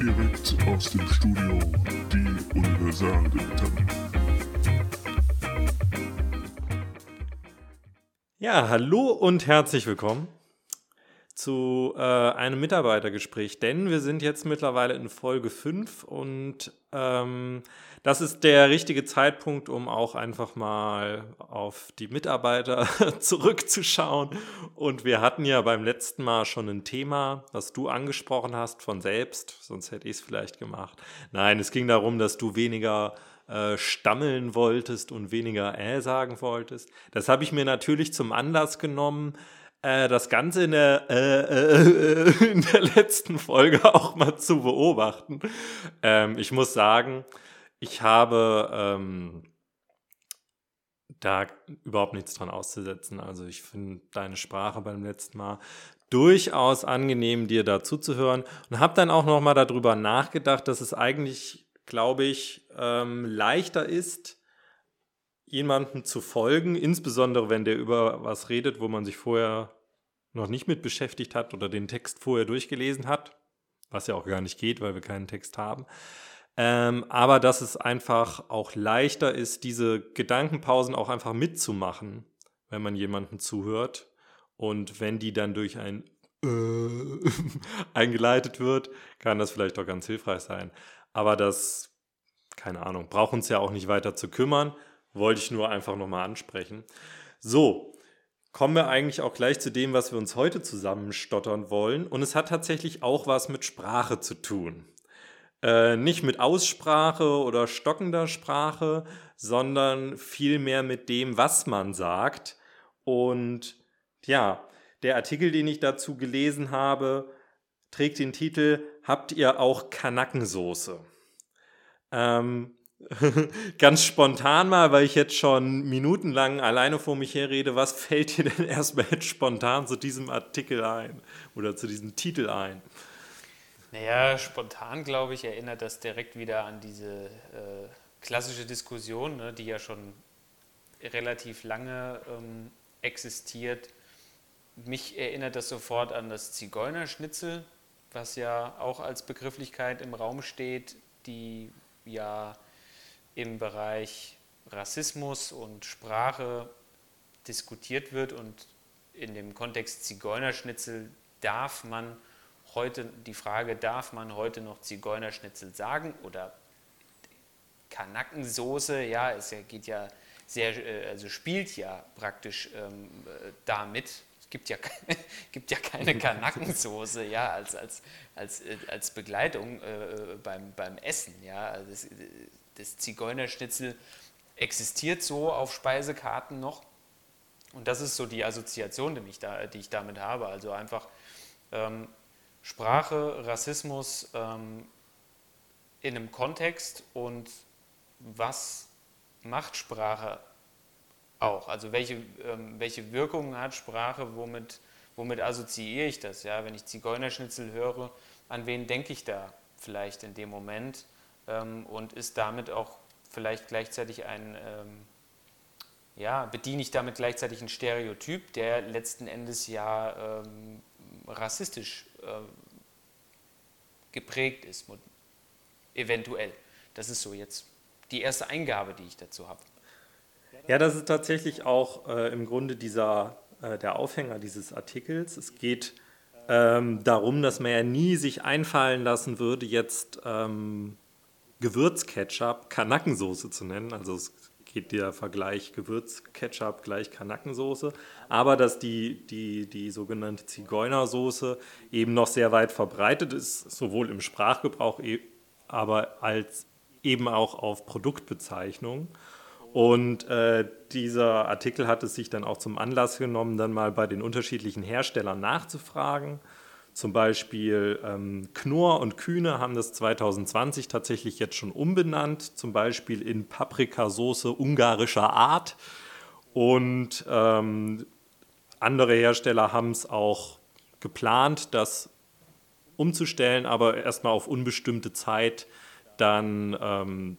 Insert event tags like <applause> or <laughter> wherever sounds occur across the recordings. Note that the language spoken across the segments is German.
Direkt aus dem Studio, die Universaldilettanten. Ja, hallo und herzlich willkommen zu äh, einem Mitarbeitergespräch, denn wir sind jetzt mittlerweile in Folge 5 und ähm, das ist der richtige Zeitpunkt, um auch einfach mal auf die Mitarbeiter <laughs> zurückzuschauen. Und wir hatten ja beim letzten Mal schon ein Thema, was du angesprochen hast von selbst, sonst hätte ich es vielleicht gemacht. Nein, es ging darum, dass du weniger äh, stammeln wolltest und weniger äh sagen wolltest. Das habe ich mir natürlich zum Anlass genommen, äh, das Ganze in der, äh, äh, <laughs> in der letzten Folge <laughs> auch mal zu beobachten. Ähm, ich muss sagen, ich habe ähm, da überhaupt nichts dran auszusetzen. Also ich finde deine Sprache beim letzten Mal durchaus angenehm, dir dazu zu und habe dann auch noch mal darüber nachgedacht, dass es eigentlich, glaube ich, ähm, leichter ist, jemandem zu folgen, insbesondere wenn der über was redet, wo man sich vorher noch nicht mit beschäftigt hat oder den Text vorher durchgelesen hat, was ja auch gar nicht geht, weil wir keinen Text haben. Ähm, aber dass es einfach auch leichter ist, diese Gedankenpausen auch einfach mitzumachen, wenn man jemandem zuhört. Und wenn die dann durch ein <laughs> eingeleitet wird, kann das vielleicht auch ganz hilfreich sein. Aber das, keine Ahnung, braucht uns ja auch nicht weiter zu kümmern. Wollte ich nur einfach nochmal ansprechen. So, kommen wir eigentlich auch gleich zu dem, was wir uns heute zusammenstottern wollen. Und es hat tatsächlich auch was mit Sprache zu tun. Äh, nicht mit Aussprache oder stockender Sprache, sondern vielmehr mit dem, was man sagt. Und ja, der Artikel, den ich dazu gelesen habe, trägt den Titel Habt ihr auch Kanackensoße? Ähm, <laughs> ganz spontan mal, weil ich jetzt schon minutenlang alleine vor mich herrede, was fällt dir denn <laughs> erstmal jetzt spontan zu diesem Artikel ein oder zu diesem Titel ein? Naja, spontan glaube ich, erinnert das direkt wieder an diese äh, klassische Diskussion, ne, die ja schon relativ lange ähm, existiert. Mich erinnert das sofort an das Zigeunerschnitzel, was ja auch als Begrifflichkeit im Raum steht, die ja im Bereich Rassismus und Sprache diskutiert wird und in dem Kontext Zigeunerschnitzel darf man heute die Frage, darf man heute noch Zigeunerschnitzel sagen oder Kanackensoße, ja, es geht ja sehr, äh, also spielt ja praktisch ähm, äh, damit. Es gibt ja, <laughs> gibt ja keine Kanackensoße, <laughs> ja, als, als, als, äh, als Begleitung äh, beim, beim Essen, ja. Also das, das Zigeunerschnitzel existiert so auf Speisekarten noch. Und das ist so die Assoziation, die ich, da, die ich damit habe. Also einfach ähm, Sprache, Rassismus ähm, in einem Kontext und was macht Sprache auch? Also welche, ähm, welche Wirkungen hat Sprache, womit, womit assoziiere ich das? Ja? Wenn ich Zigeunerschnitzel höre, an wen denke ich da vielleicht in dem Moment? Ähm, und ist damit auch vielleicht gleichzeitig ein, ähm, ja, bediene ich damit gleichzeitig ein Stereotyp, der letzten Endes ja ähm, rassistisch äh, geprägt ist, eventuell. Das ist so jetzt die erste Eingabe, die ich dazu habe. Ja, das ist tatsächlich auch äh, im Grunde dieser, äh, der Aufhänger dieses Artikels. Es geht ähm, darum, dass man ja nie sich einfallen lassen würde, jetzt ähm, Gewürzketchup Kanackensoße zu nennen. Also es geht der Vergleich Gewürzketchup gleich Kanackensoße, aber dass die, die, die sogenannte Zigeunersoße eben noch sehr weit verbreitet ist, sowohl im Sprachgebrauch, e, aber als eben auch auf Produktbezeichnung. Und äh, dieser Artikel hat es sich dann auch zum Anlass genommen, dann mal bei den unterschiedlichen Herstellern nachzufragen zum Beispiel ähm, Knorr und Kühne haben das 2020 tatsächlich jetzt schon umbenannt, zum Beispiel in Paprikasoße ungarischer Art. Und ähm, andere Hersteller haben es auch geplant, das umzustellen, aber erstmal auf unbestimmte Zeit dann, ähm,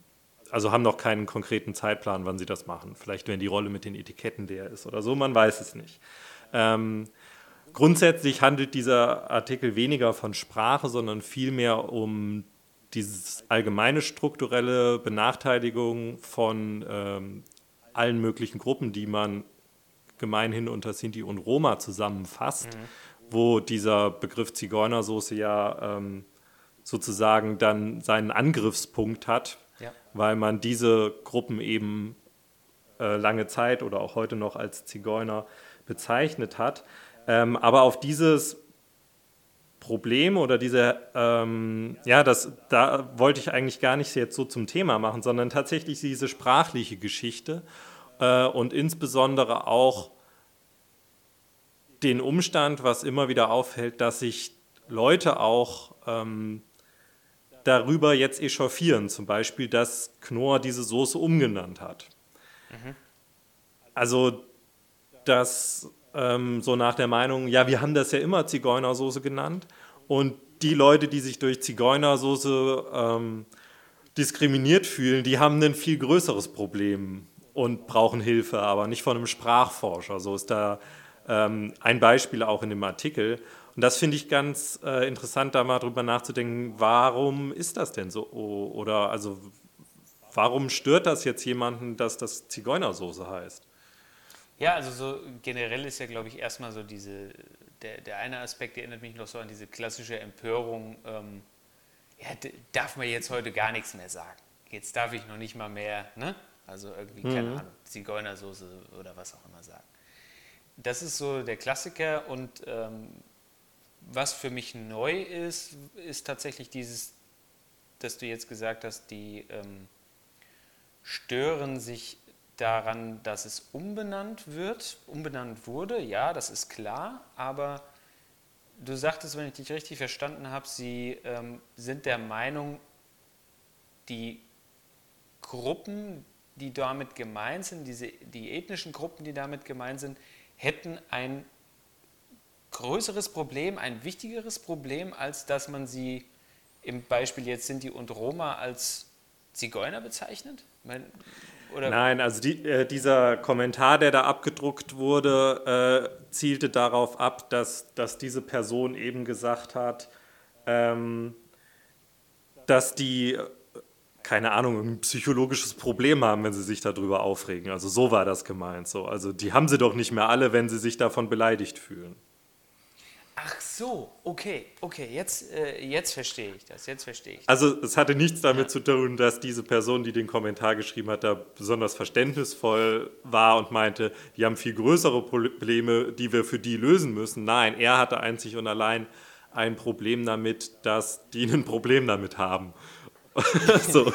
also haben noch keinen konkreten Zeitplan, wann sie das machen. Vielleicht, wenn die Rolle mit den Etiketten leer ist oder so, man weiß es nicht. Ähm, Grundsätzlich handelt dieser Artikel weniger von Sprache, sondern vielmehr um diese allgemeine strukturelle Benachteiligung von ähm, allen möglichen Gruppen, die man gemeinhin unter Sinti und Roma zusammenfasst, mhm. wo dieser Begriff Zigeunersoße ja ähm, sozusagen dann seinen Angriffspunkt hat, ja. weil man diese Gruppen eben äh, lange Zeit oder auch heute noch als Zigeuner bezeichnet hat. Ähm, aber auf dieses Problem oder diese, ähm, ja, das, da wollte ich eigentlich gar nicht jetzt so zum Thema machen, sondern tatsächlich diese sprachliche Geschichte äh, und insbesondere auch den Umstand, was immer wieder auffällt, dass sich Leute auch ähm, darüber jetzt echauffieren, zum Beispiel, dass Knorr diese Soße umgenannt hat. Mhm. Also, dass ähm, so nach der Meinung, ja, wir haben das ja immer Zigeunersoße genannt und die Leute, die sich durch Zigeunersoße ähm, diskriminiert fühlen, die haben ein viel größeres Problem und brauchen Hilfe, aber nicht von einem Sprachforscher. So ist da ähm, ein Beispiel auch in dem Artikel. Und das finde ich ganz äh, interessant, da mal drüber nachzudenken, warum ist das denn so? Oder also warum stört das jetzt jemanden, dass das Zigeunersoße heißt? Ja, also so generell ist ja, glaube ich, erstmal so diese, der, der eine Aspekt, der erinnert mich noch so an diese klassische Empörung, ähm, ja, darf man jetzt heute gar nichts mehr sagen. Jetzt darf ich noch nicht mal mehr, ne? Also irgendwie, mhm. keine Ahnung, Zigeunersoße oder was auch immer sagen. Das ist so der Klassiker und ähm, was für mich neu ist, ist tatsächlich dieses, dass du jetzt gesagt hast, die ähm, stören sich daran, dass es umbenannt wird, umbenannt wurde, ja, das ist klar, aber du sagtest, wenn ich dich richtig verstanden habe, sie ähm, sind der Meinung, die Gruppen, die damit gemeint sind, diese, die ethnischen Gruppen, die damit gemeint sind, hätten ein größeres Problem, ein wichtigeres Problem, als dass man sie im Beispiel jetzt Sinti und Roma als Zigeuner bezeichnet? Oder? Nein, also die, äh, dieser Kommentar, der da abgedruckt wurde, äh, zielte darauf ab, dass, dass diese Person eben gesagt hat, ähm, dass die, keine Ahnung, ein psychologisches Problem haben, wenn sie sich darüber aufregen. Also so war das gemeint. So. Also die haben sie doch nicht mehr alle, wenn sie sich davon beleidigt fühlen. Ach so, okay, okay, jetzt, äh, jetzt verstehe ich das, jetzt verstehe ich. Also es hatte nichts damit ja. zu tun, dass diese Person, die den Kommentar geschrieben hat, da besonders verständnisvoll war und meinte, die haben viel größere Probleme, die wir für die lösen müssen. Nein, er hatte einzig und allein ein Problem damit, dass die ein Problem damit haben. <laughs> so.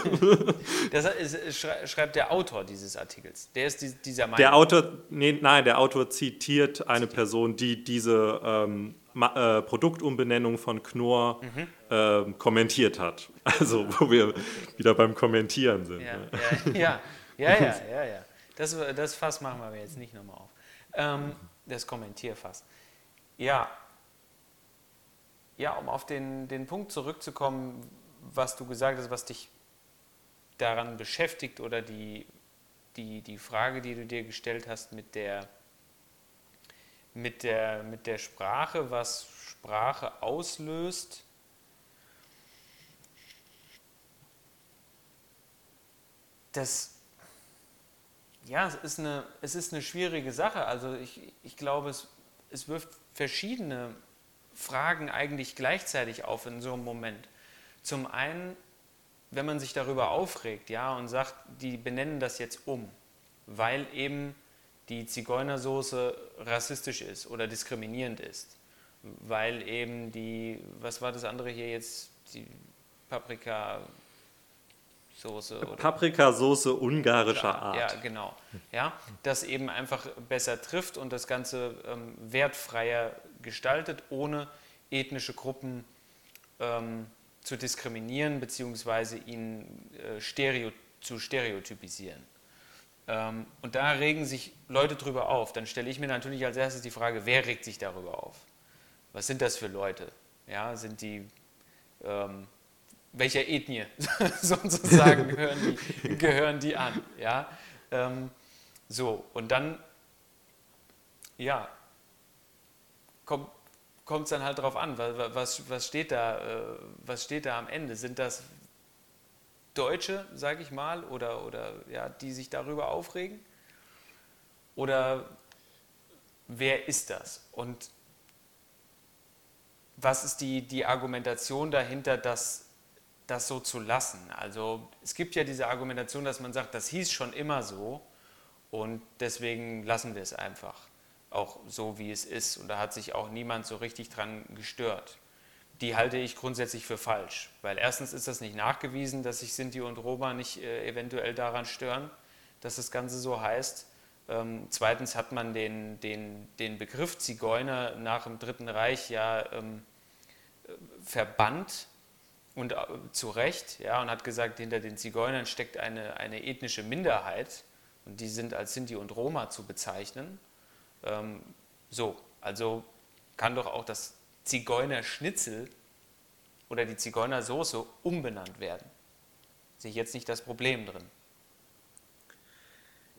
Das ist, schreibt der Autor dieses Artikels. Der ist dieser Meinung. Der Autor, nee, nein, der Autor zitiert eine Person, die diese ähm, äh, Produktumbenennung von Knorr mhm. äh, kommentiert hat. Also, wo wir wieder beim Kommentieren sind. Ja, ne? ja, ja, ja, ja, <laughs> ja, ja. Das, das Fass machen wir jetzt nicht nochmal auf. Ähm, das Kommentierfass. Ja, ja, um auf den, den Punkt zurückzukommen, was du gesagt hast, was dich daran beschäftigt oder die, die, die Frage, die du dir gestellt hast mit der mit der, mit der Sprache, was Sprache auslöst. Das, ja, es ist eine, es ist eine schwierige Sache. Also ich, ich glaube, es, es wirft verschiedene Fragen eigentlich gleichzeitig auf in so einem Moment. Zum einen, wenn man sich darüber aufregt, ja, und sagt, die benennen das jetzt um, weil eben die Zigeunersoße rassistisch ist oder diskriminierend ist, weil eben die, was war das andere hier jetzt, die Paprika Soße. Paprikasoße ungarischer Art. Ja, genau. Ja, das eben einfach besser trifft und das Ganze ähm, wertfreier gestaltet, ohne ethnische Gruppen ähm, zu diskriminieren bzw. ihnen äh, stereo, zu stereotypisieren. Ähm, und da regen sich Leute drüber auf. Dann stelle ich mir natürlich als erstes die Frage, wer regt sich darüber auf? Was sind das für Leute? Ja, sind die, ähm, welcher Ethnie <laughs> sozusagen <laughs> gehören die, gehören die an? Ja, ähm, so, und dann, ja, kommt es dann halt darauf an, was, was, was, steht da, äh, was steht da am Ende? Sind das Deutsche, sage ich mal, oder, oder ja, die sich darüber aufregen? Oder wer ist das? Und was ist die, die Argumentation dahinter, das, das so zu lassen? Also es gibt ja diese Argumentation, dass man sagt, das hieß schon immer so und deswegen lassen wir es einfach auch so, wie es ist. Und da hat sich auch niemand so richtig dran gestört. Die halte ich grundsätzlich für falsch, weil erstens ist das nicht nachgewiesen, dass sich Sinti und Roma nicht äh, eventuell daran stören, dass das Ganze so heißt. Ähm, zweitens hat man den, den, den Begriff Zigeuner nach dem Dritten Reich ja ähm, verbannt und äh, zu Recht ja, und hat gesagt, hinter den Zigeunern steckt eine, eine ethnische Minderheit und die sind als Sinti und Roma zu bezeichnen. Ähm, so, also kann doch auch das Zigeunerschnitzel oder die Zigeunersoße umbenannt werden. Sehe ich jetzt nicht das Problem drin.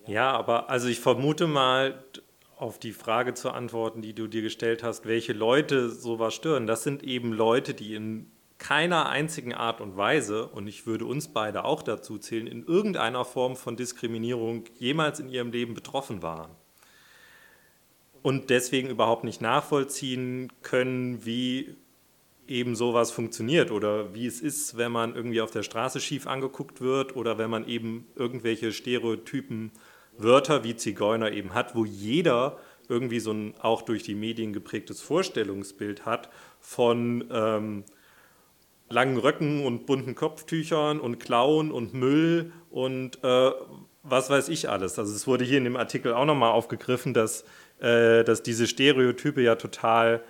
Ja, aber also ich vermute mal, auf die Frage zu antworten, die du dir gestellt hast, welche Leute sowas stören, das sind eben Leute, die in keiner einzigen Art und Weise, und ich würde uns beide auch dazu zählen, in irgendeiner Form von Diskriminierung jemals in ihrem Leben betroffen waren und deswegen überhaupt nicht nachvollziehen können, wie eben sowas funktioniert oder wie es ist, wenn man irgendwie auf der Straße schief angeguckt wird oder wenn man eben irgendwelche Stereotypen Wörter wie Zigeuner eben hat, wo jeder irgendwie so ein auch durch die Medien geprägtes Vorstellungsbild hat von ähm, langen Röcken und bunten Kopftüchern und Klauen und Müll und äh, was weiß ich alles. Also es wurde hier in dem Artikel auch nochmal aufgegriffen, dass äh, dass diese Stereotype ja total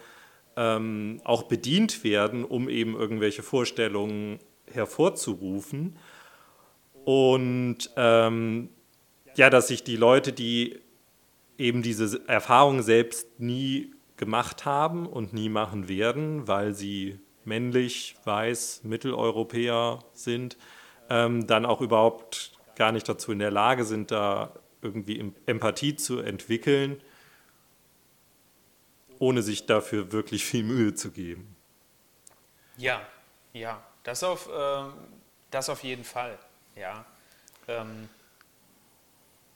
ähm, auch bedient werden, um eben irgendwelche Vorstellungen hervorzurufen. Und ähm, ja, dass sich die Leute, die eben diese Erfahrung selbst nie gemacht haben und nie machen werden, weil sie männlich, weiß, Mitteleuropäer sind, ähm, dann auch überhaupt gar nicht dazu in der Lage sind, da irgendwie Empathie zu entwickeln ohne sich dafür wirklich viel Mühe zu geben. Ja, ja, das auf, äh, das auf jeden Fall. Ja. Ähm,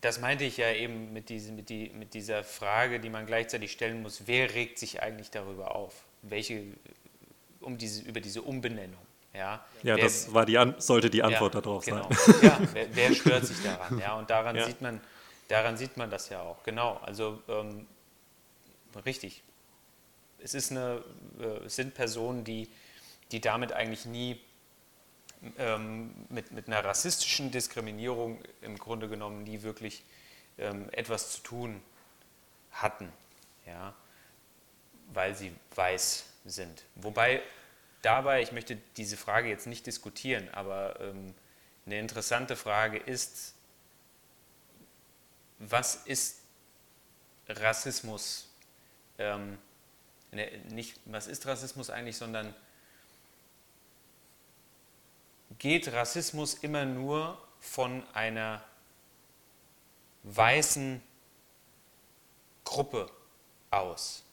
das meinte ich ja eben mit, diese, mit, die, mit dieser Frage, die man gleichzeitig stellen muss, wer regt sich eigentlich darüber auf? Welche, um diese, über diese Umbenennung? Ja, ja wer, das war die sollte die Antwort ja, darauf genau. sein. Ja, wer, wer, stört sich daran? Ja, und daran, ja. Sieht man, daran sieht man das ja auch. Genau, also ähm, richtig es ist eine, äh, sind Personen, die, die damit eigentlich nie ähm, mit, mit einer rassistischen Diskriminierung im Grunde genommen nie wirklich ähm, etwas zu tun hatten, ja, weil sie weiß sind. Wobei dabei, ich möchte diese Frage jetzt nicht diskutieren, aber ähm, eine interessante Frage ist, was ist Rassismus? Ähm, nicht, was ist Rassismus eigentlich, sondern geht Rassismus immer nur von einer weißen Gruppe aus?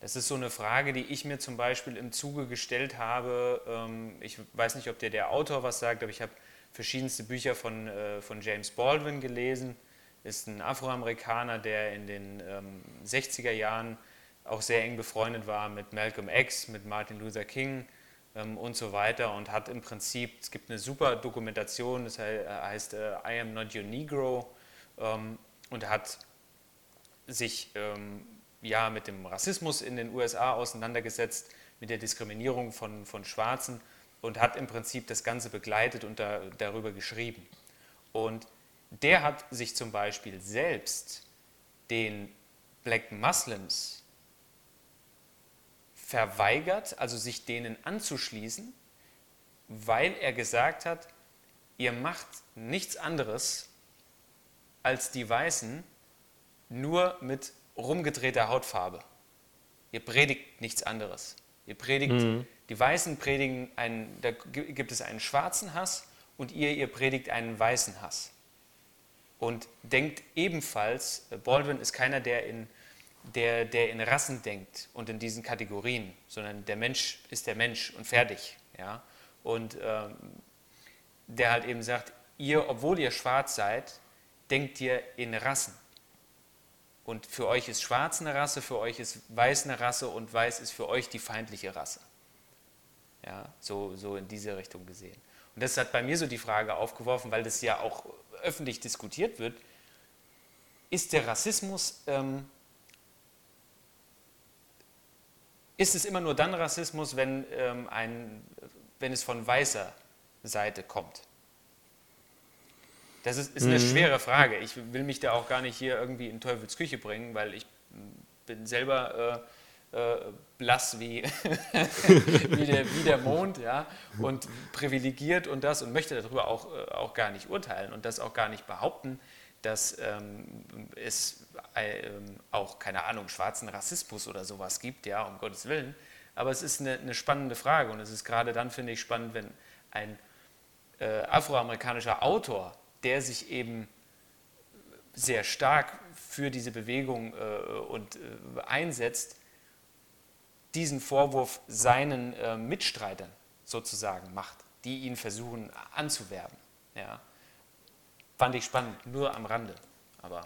Das ist so eine Frage, die ich mir zum Beispiel im Zuge gestellt habe. Ähm, ich weiß nicht, ob dir der Autor was sagt, aber ich habe verschiedenste Bücher von, äh, von James Baldwin gelesen. Ist ein Afroamerikaner, der in den 60er ähm, Jahren auch sehr eng befreundet war mit Malcolm X, mit Martin Luther King ähm, und so weiter und hat im Prinzip, es gibt eine super Dokumentation, das heißt äh, I am not your Negro ähm, und hat sich ähm, ja mit dem Rassismus in den USA auseinandergesetzt, mit der Diskriminierung von, von Schwarzen und hat im Prinzip das Ganze begleitet und da, darüber geschrieben. Und der hat sich zum Beispiel selbst den Black Muslims verweigert, also sich denen anzuschließen, weil er gesagt hat, ihr macht nichts anderes als die Weißen nur mit rumgedrehter Hautfarbe. Ihr predigt nichts anderes. Ihr predigt, mhm. die Weißen predigen, einen, da gibt es einen schwarzen Hass und ihr, ihr predigt einen weißen Hass. Und denkt ebenfalls, Baldwin ist keiner, der in der, der in Rassen denkt und in diesen Kategorien, sondern der Mensch ist der Mensch und fertig. Ja? Und ähm, der halt eben sagt, ihr, obwohl ihr schwarz seid, denkt ihr in Rassen. Und für euch ist schwarz eine Rasse, für euch ist weiß eine Rasse und weiß ist für euch die feindliche Rasse. Ja, so, so in diese Richtung gesehen. Und das hat bei mir so die Frage aufgeworfen, weil das ja auch öffentlich diskutiert wird, ist der Rassismus, ähm, ist es immer nur dann Rassismus, wenn, ähm, ein, wenn es von weißer Seite kommt? Das ist, ist eine mhm. schwere Frage. Ich will mich da auch gar nicht hier irgendwie in Teufels Küche bringen, weil ich bin selber äh, äh, blass wie, <laughs> wie, der, wie, der, Mond ja, und privilegiert und das und möchte darüber auch, äh, auch gar nicht urteilen und das auch gar nicht behaupten, dass ähm, es äh, auch, keine Ahnung, schwarzen Rassismus oder sowas gibt, ja, um Gottes Willen. Aber es ist eine, eine spannende Frage und es ist gerade dann, finde ich, spannend, wenn ein äh, afroamerikanischer Autor der sich eben sehr stark für diese Bewegung äh, und äh, einsetzt, diesen Vorwurf seinen äh, Mitstreitern sozusagen macht, die ihn versuchen anzuwerben. Ja. Fand ich spannend, nur am Rande. Aber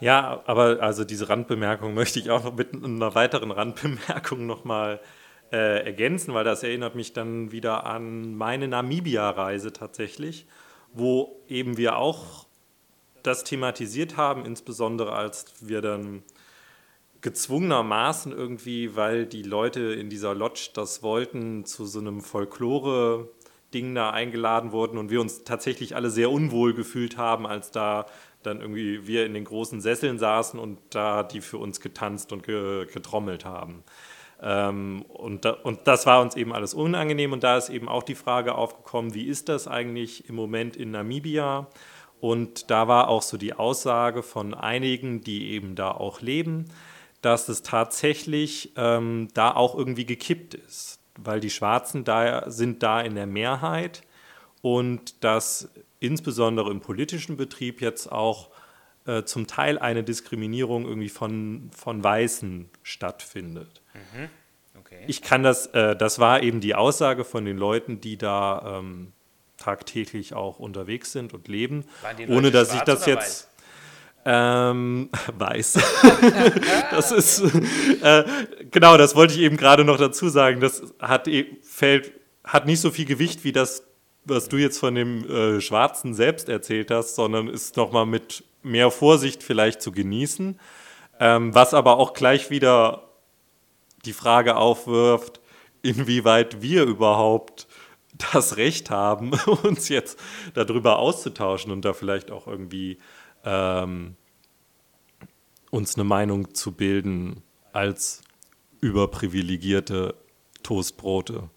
ja, aber also diese Randbemerkung möchte ich auch noch mit einer weiteren Randbemerkung nochmal äh, ergänzen, weil das erinnert mich dann wieder an meine Namibia-Reise tatsächlich wo eben wir auch das thematisiert haben, insbesondere als wir dann gezwungenermaßen irgendwie, weil die Leute in dieser Lodge das wollten, zu so einem Folklore-Ding da eingeladen wurden und wir uns tatsächlich alle sehr unwohl gefühlt haben, als da dann irgendwie wir in den großen Sesseln saßen und da die für uns getanzt und getrommelt haben. Ähm, und, da, und das war uns eben alles unangenehm und da ist eben auch die Frage aufgekommen, wie ist das eigentlich im Moment in Namibia? Und da war auch so die Aussage von einigen, die eben da auch leben, dass es tatsächlich ähm, da auch irgendwie gekippt ist, weil die Schwarzen da sind da in der Mehrheit und dass insbesondere im politischen Betrieb jetzt auch äh, zum Teil eine Diskriminierung irgendwie von, von Weißen stattfindet. Mhm. Okay. Ich kann das, äh, das war eben die Aussage von den Leuten, die da ähm, tagtäglich auch unterwegs sind und leben, ohne dass ich das jetzt ähm, <laughs> weiß. <laughs> das ist äh, genau, das wollte ich eben gerade noch dazu sagen. Das hat e, fällt hat nicht so viel Gewicht wie das, was du jetzt von dem äh, Schwarzen selbst erzählt hast, sondern ist nochmal mit mehr Vorsicht vielleicht zu genießen. Ähm, was aber auch gleich wieder die Frage aufwirft, inwieweit wir überhaupt das Recht haben, <laughs> uns jetzt darüber auszutauschen und da vielleicht auch irgendwie ähm, uns eine Meinung zu bilden als überprivilegierte Toastbrote.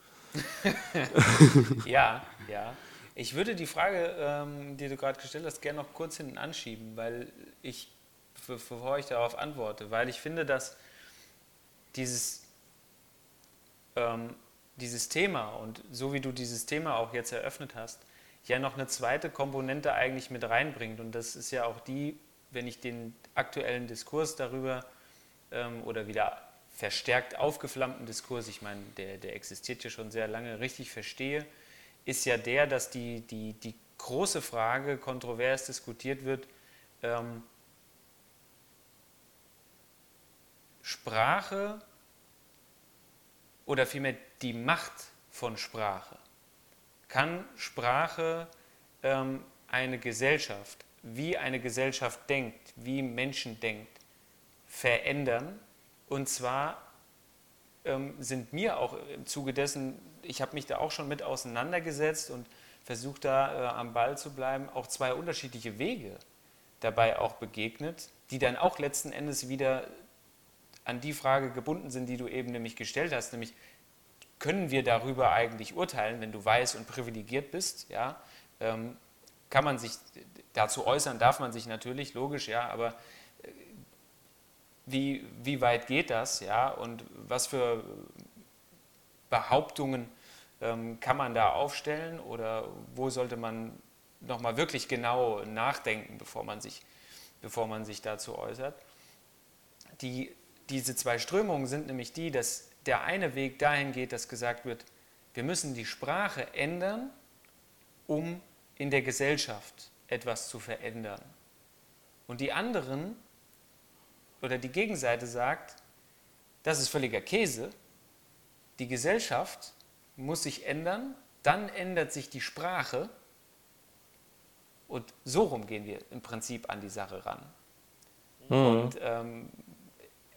<laughs> ja, ja. Ich würde die Frage, ähm, die du gerade gestellt hast, gerne noch kurz hinten anschieben, weil ich, bevor ich darauf antworte, weil ich finde, dass dieses, ähm, dieses Thema und so wie du dieses Thema auch jetzt eröffnet hast, ja noch eine zweite Komponente eigentlich mit reinbringt. Und das ist ja auch die, wenn ich den aktuellen Diskurs darüber ähm, oder wieder verstärkt aufgeflammten Diskurs, ich meine, der, der existiert ja schon sehr lange, richtig verstehe, ist ja der, dass die, die, die große Frage kontrovers diskutiert wird, ähm, Sprache oder vielmehr die Macht von Sprache. Kann Sprache ähm, eine Gesellschaft, wie eine Gesellschaft denkt, wie Menschen denkt, verändern? Und zwar ähm, sind mir auch im Zuge dessen, ich habe mich da auch schon mit auseinandergesetzt und versucht da äh, am Ball zu bleiben, auch zwei unterschiedliche Wege dabei auch begegnet, die dann auch letzten Endes wieder an die Frage gebunden sind, die du eben nämlich gestellt hast, nämlich können wir darüber eigentlich urteilen, wenn du weiß und privilegiert bist, ja, ähm, kann man sich dazu äußern, darf man sich natürlich, logisch, ja, aber äh, wie, wie weit geht das, ja, und was für Behauptungen ähm, kann man da aufstellen oder wo sollte man nochmal wirklich genau nachdenken, bevor man sich, bevor man sich dazu äußert. Die diese zwei Strömungen sind nämlich die, dass der eine Weg dahin geht, dass gesagt wird, wir müssen die Sprache ändern, um in der Gesellschaft etwas zu verändern. Und die anderen oder die Gegenseite sagt, das ist völliger Käse. Die Gesellschaft muss sich ändern, dann ändert sich die Sprache und so rum gehen wir im Prinzip an die Sache ran. Mhm. Und ähm,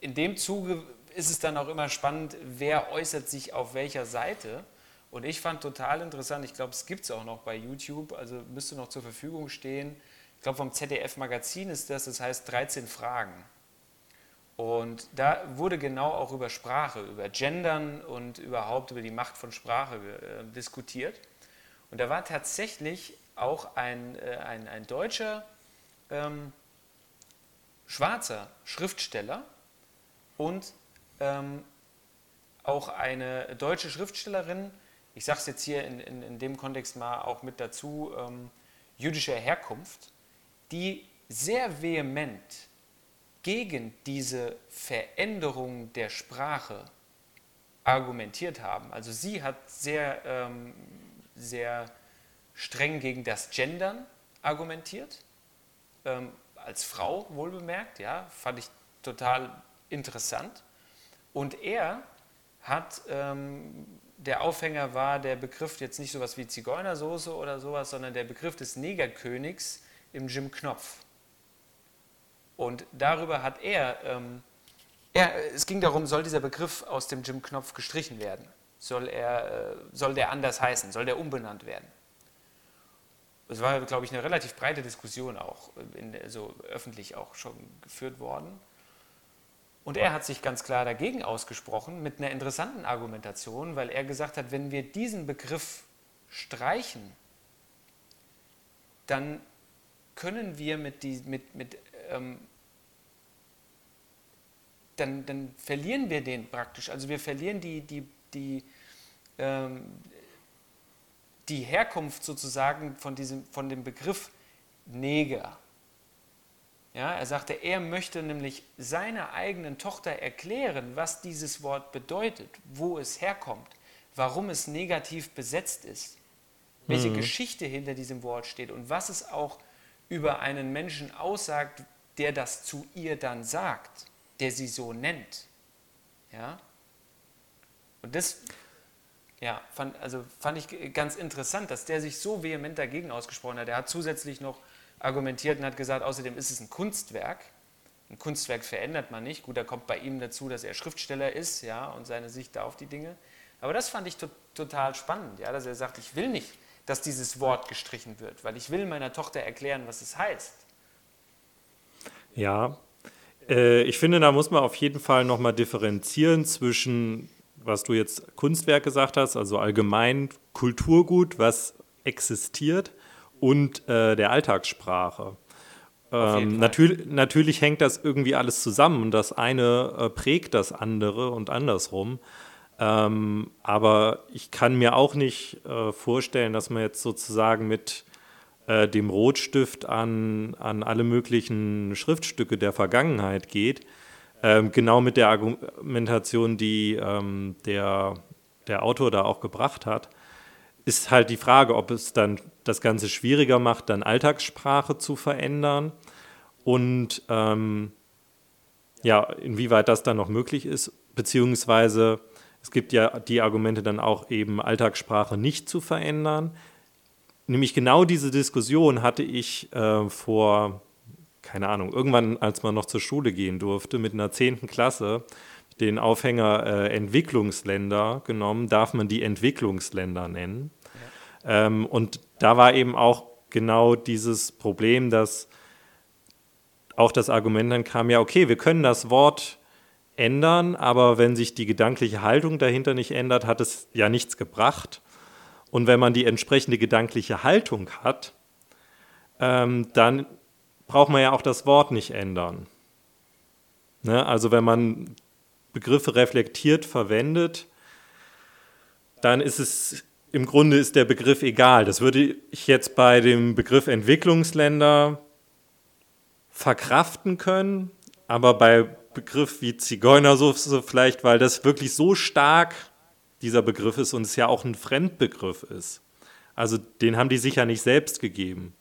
in dem Zuge ist es dann auch immer spannend, wer äußert sich auf welcher Seite. Und ich fand total interessant, ich glaube, es gibt es auch noch bei YouTube, also müsste noch zur Verfügung stehen. Ich glaube, vom ZDF-Magazin ist das, das heißt 13 Fragen. Und da wurde genau auch über Sprache, über Gendern und überhaupt über die Macht von Sprache äh, diskutiert. Und da war tatsächlich auch ein, äh, ein, ein deutscher ähm, schwarzer Schriftsteller und ähm, auch eine deutsche Schriftstellerin, ich sage es jetzt hier in, in, in, dem Kontext mal auch mit dazu, ähm, jüdischer Herkunft, die sehr vehement gegen diese Veränderung der Sprache argumentiert haben. Also sie hat sehr, ähm, sehr streng gegen das Gendern argumentiert, ähm, als Frau wohlbemerkt, ja, fand ich total interessant. Und er hat, ähm, der Aufhänger war der Begriff jetzt nicht sowas wie Zigeunersoße oder sowas, sondern der Begriff des Negerkönigs im Jim Knopf. Und darüber hat er, ähm, er, es ging darum, soll dieser Begriff aus dem Jim Knopf gestrichen werden? Soll, er, äh, soll der anders heißen? Soll der umbenannt werden? Es war, glaube ich, eine relativ breite Diskussion auch, in, so öffentlich auch schon geführt worden. Und er hat sich ganz klar dagegen ausgesprochen mit einer interessanten Argumentation, weil er gesagt hat, wenn wir diesen Begriff streichen, dann können wir mit, die, mit, mit ähm, dann, dann verlieren wir den praktisch. Also wir verlieren die, die, die, ähm, die Herkunft sozusagen von, diesem, von dem Begriff Neger. Ja, er sagte, er möchte nämlich seiner eigenen Tochter erklären, was dieses Wort bedeutet, wo es herkommt, warum es negativ besetzt ist, welche mhm. Geschichte hinter diesem Wort steht und was es auch über einen Menschen aussagt, der das zu ihr dann sagt der sie so nennt. Ja? Und das ja, fand, also fand ich ganz interessant, dass der sich so vehement dagegen ausgesprochen hat. Er hat zusätzlich noch argumentiert und hat gesagt, außerdem ist es ein Kunstwerk. Ein Kunstwerk verändert man nicht. Gut, da kommt bei ihm dazu, dass er Schriftsteller ist, ja, und seine Sicht da auf die Dinge. Aber das fand ich to total spannend, ja, dass er sagt, ich will nicht, dass dieses Wort gestrichen wird, weil ich will meiner Tochter erklären, was es heißt. Ja, äh, ich finde, da muss man auf jeden Fall nochmal differenzieren zwischen, was du jetzt Kunstwerk gesagt hast, also allgemein Kulturgut, was existiert, und äh, der Alltagssprache. Ähm, natürlich, natürlich hängt das irgendwie alles zusammen und das eine äh, prägt das andere und andersrum. Ähm, aber ich kann mir auch nicht äh, vorstellen, dass man jetzt sozusagen mit äh, dem Rotstift an, an alle möglichen Schriftstücke der Vergangenheit geht. Ähm, genau mit der Argumentation, die ähm, der, der Autor da auch gebracht hat, ist halt die Frage, ob es dann das Ganze schwieriger macht, dann Alltagssprache zu verändern und ähm, ja, inwieweit das dann noch möglich ist, beziehungsweise es gibt ja die Argumente dann auch eben Alltagssprache nicht zu verändern nämlich genau diese Diskussion hatte ich äh, vor, keine Ahnung, irgendwann, als man noch zur Schule gehen durfte, mit einer 10. Klasse, den Aufhänger äh, Entwicklungsländer genommen, darf man die Entwicklungsländer nennen. Ja. Ähm, und da war eben auch genau dieses Problem, dass auch das Argument dann kam, ja, okay, wir können das Wort ändern, aber wenn sich die gedankliche Haltung dahinter nicht ändert, hat es ja nichts gebracht. Und wenn man die entsprechende gedankliche Haltung hat, ähm, dann braucht man ja auch das Wort nicht ändern. Ne? Also wenn man Begriffe reflektiert verwendet, dann ist es im Grunde ist der Begriff egal. Das würde ich jetzt bei dem Begriff Entwicklungsländer verkraften können, aber bei Begriff wie Zigeunersoße vielleicht, weil das wirklich so stark dieser Begriff ist und es ja auch ein Fremdbegriff ist. Also den haben die sicher nicht selbst gegeben.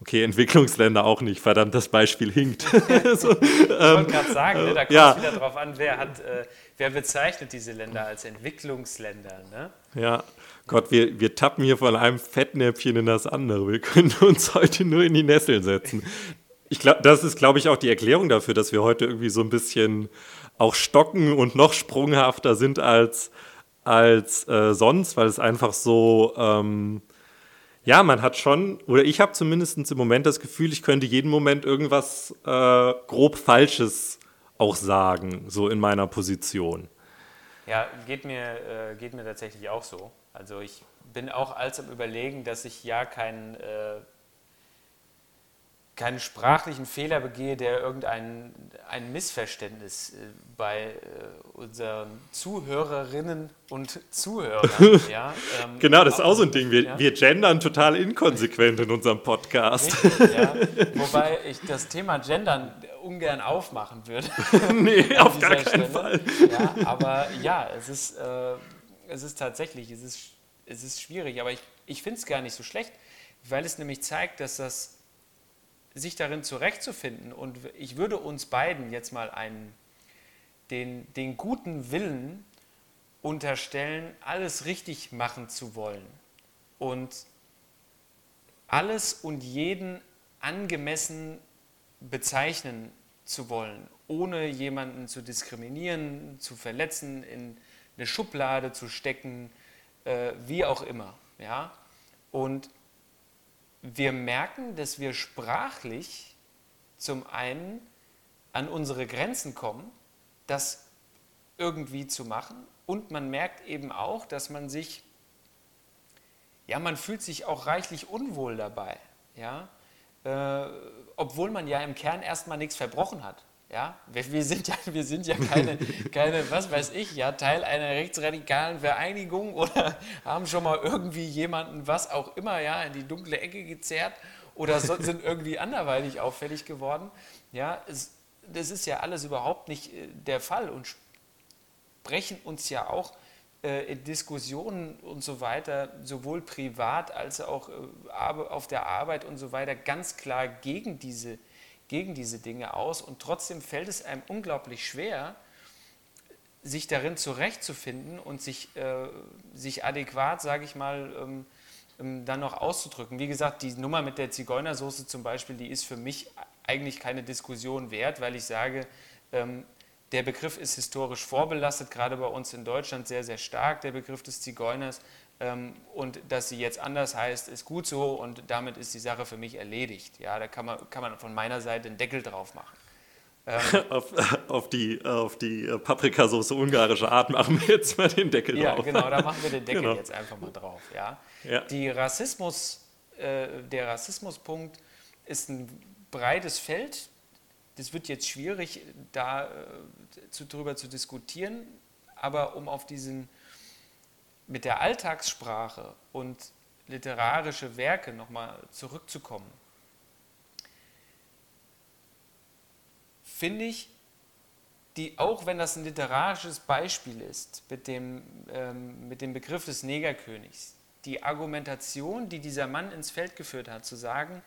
Okay, Entwicklungsländer auch nicht, verdammt, das Beispiel hinkt. <laughs> so, ich wollte gerade sagen, ne, da kommt es ja. wieder drauf an, wer, hat, äh, wer bezeichnet diese Länder als Entwicklungsländer. Ne? Ja, Gott, wir, wir tappen hier von einem Fettnäpfchen in das andere. Wir können uns heute nur in die Nesseln setzen. Ich glaube, das ist, glaube ich, auch die Erklärung dafür, dass wir heute irgendwie so ein bisschen auch stocken und noch sprunghafter sind als, als äh, sonst, weil es einfach so, ähm, ja, man hat schon, oder ich habe zumindest im Moment das Gefühl, ich könnte jeden Moment irgendwas äh, grob Falsches auch sagen, so in meiner Position. Ja, geht mir, äh, geht mir tatsächlich auch so. Also ich bin auch als am Überlegen, dass ich ja keinen äh, keinen sprachlichen Fehler begehe, der irgendein ein Missverständnis äh, bei äh, unseren Zuhörerinnen und Zuhörern. <laughs> ja, ähm, genau, das ist auch so ein Ding. Wir, ja. wir gendern total inkonsequent in unserem Podcast. Richtig, ja. <laughs> Wobei ich das Thema Gendern ungern aufmachen würde. <laughs> nee, auf gar keinen Stelle. Fall. Ja, aber ja, es ist, äh, es ist tatsächlich, es ist, es ist schwierig, aber ich, ich finde es gar nicht so schlecht, weil es nämlich zeigt, dass das sich darin zurechtzufinden. Und ich würde uns beiden jetzt mal einen, den, den guten Willen unterstellen, alles richtig machen zu wollen und alles und jeden angemessen bezeichnen zu wollen, ohne jemanden zu diskriminieren, zu verletzen, in eine Schublade zu stecken, äh, wie auch immer. Ja? Und wir merken, dass wir sprachlich zum einen an unsere Grenzen kommen, das irgendwie zu machen. Und man merkt eben auch, dass man sich, ja, man fühlt sich auch reichlich unwohl dabei. Ja? Äh, obwohl man ja im Kern erstmal nichts verbrochen hat. Ja, wir, wir, sind ja, wir sind ja keine, keine, was weiß ich, ja, Teil einer rechtsradikalen Vereinigung oder haben schon mal irgendwie jemanden, was auch immer, ja, in die dunkle Ecke gezerrt oder so, sind irgendwie anderweitig auffällig geworden. Ja, es, das ist ja alles überhaupt nicht äh, der Fall und sprechen uns ja auch äh, in Diskussionen und so weiter, sowohl privat als auch äh, auf der Arbeit und so weiter, ganz klar gegen diese gegen diese Dinge aus und trotzdem fällt es einem unglaublich schwer, sich darin zurechtzufinden und sich, äh, sich adäquat, sage ich mal, ähm, ähm, dann noch auszudrücken. Wie gesagt, die Nummer mit der Zigeunersoße zum Beispiel, die ist für mich eigentlich keine Diskussion wert, weil ich sage, ähm, der Begriff ist historisch vorbelastet, gerade bei uns in Deutschland sehr, sehr stark, der Begriff des Zigeuners. Ähm, und dass sie jetzt anders heißt, ist gut so und damit ist die Sache für mich erledigt. Ja, da kann man, kann man von meiner Seite einen Deckel drauf machen. Ähm, <laughs> auf, auf, die, auf die Paprikasauce ungarische Art machen wir jetzt mal den Deckel ja, drauf. Ja, genau, da machen wir den Deckel genau. jetzt einfach mal drauf. Ja. ja. Die Rassismus, äh, der Rassismuspunkt ist ein breites Feld. Das wird jetzt schwierig, da äh, zu, drüber zu diskutieren, aber um auf diesen mit der Alltagssprache und literarische Werke nochmal zurückzukommen, finde ich, die, auch wenn das ein literarisches Beispiel ist mit dem, ähm, mit dem Begriff des Negerkönigs, die Argumentation, die dieser Mann ins Feld geführt hat, zu sagen,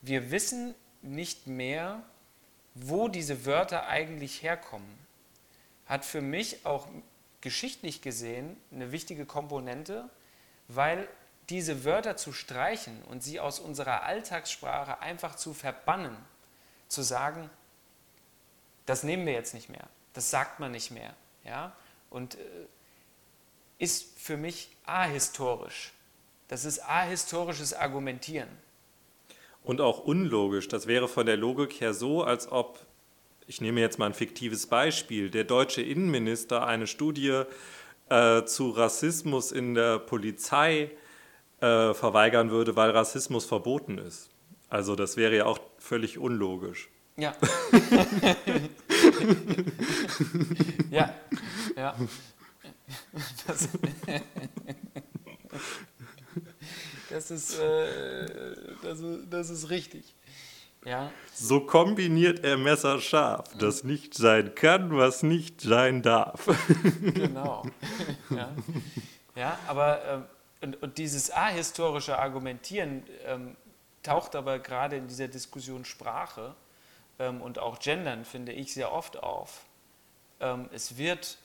wir wissen nicht mehr, wo diese Wörter eigentlich herkommen, hat für mich auch geschichtlich gesehen eine wichtige Komponente, weil diese Wörter zu streichen und sie aus unserer Alltagssprache einfach zu verbannen, zu sagen, das nehmen wir jetzt nicht mehr, das sagt man nicht mehr, ja, und äh, ist für mich ahistorisch. Das ist ahistorisches Argumentieren. Und auch unlogisch. Das wäre von der Logik her so, als ob ich nehme jetzt mal ein fiktives Beispiel, der deutsche Innenminister eine Studie äh, zu Rassismus in der Polizei äh, verweigern würde, weil Rassismus verboten ist. Also das wäre ja auch völlig unlogisch. Ja. <laughs> ja, ja. Das, <laughs> das, ist, äh, das, das ist richtig. Ja. So kombiniert er messerscharf, das nicht sein kann, was nicht sein darf. Genau. <laughs> Ja, ja aber äh, und, und dieses ahistorische Argumentieren ähm, taucht aber gerade in dieser Diskussion Sprache ähm, und auch Gendern, finde ich, sehr oft auf. Ähm, es wird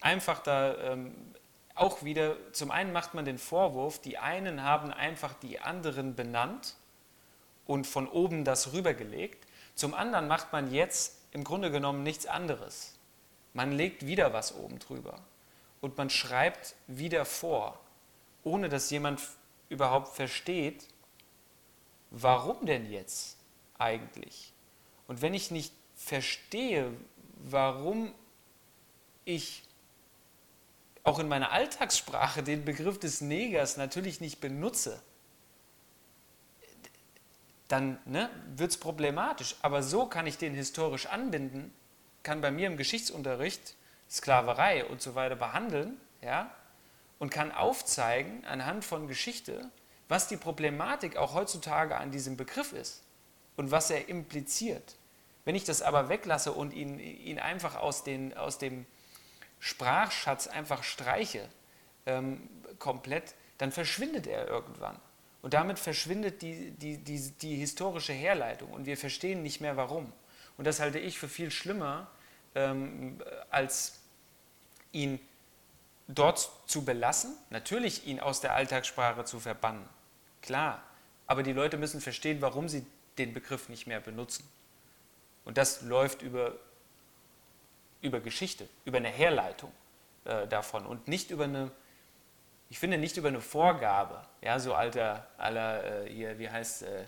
einfach da ähm, auch wieder, zum einen macht man den Vorwurf, die einen haben einfach die anderen benannt und von oben das rübergelegt. Zum anderen macht man jetzt im Grunde genommen nichts anderes. Man legt wieder was oben drüber und man schreibt wieder vor, ohne dass jemand überhaupt versteht, warum denn jetzt eigentlich? Und wenn ich nicht verstehe, warum ich auch in meiner Alltagssprache den Begriff des Negers natürlich nicht benutze, dann ne, wird es problematisch. Aber so kann ich den historisch anbinden, kann bei mir im Geschichtsunterricht Sklaverei und so weiter behandeln, ja, und kann aufzeigen anhand von Geschichte, was die Problematik auch heutzutage an diesem Begriff ist und was er impliziert. Wenn ich das aber weglasse und ihn, ihn einfach aus, den, aus dem Sprachschatz einfach streiche, ähm, komplett, dann verschwindet er irgendwann. Und damit verschwindet die, die, die, die historische Herleitung und wir verstehen nicht mehr warum. Und das halte ich für viel schlimmer, ähm, als ihn dort zu belassen, natürlich ihn aus der Alltagssprache zu verbannen, klar, aber die Leute müssen verstehen, warum sie den Begriff nicht mehr benutzen. Und das läuft über, über Geschichte, über eine Herleitung äh, davon und nicht über eine, ich finde nicht über eine Vorgabe, ja, so alter, aller, äh, hier, wie heißt, äh,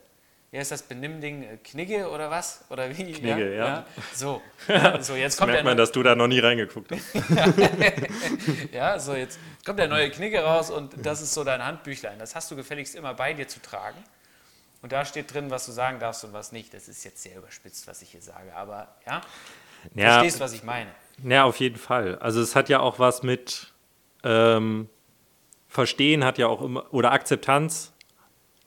wie heißt das Benimmding, äh, Knigge oder was? Oder wie? Knigge, ja. ja. So, <laughs> ja, so jetzt kommt merkt man, dass du da noch nie reingeguckt hast. <laughs> ja, so jetzt kommt der neue Knigge raus und das ist so dein Handbüchlein. Das hast du gefälligst immer bei dir zu tragen. Und da steht drin, was du sagen darfst und was nicht. Das ist jetzt sehr überspitzt, was ich hier sage, aber ja, ja verstehst, was ich meine. Ja, auf jeden Fall. Also es hat ja auch was mit ähm, Verstehen hat ja auch immer, oder Akzeptanz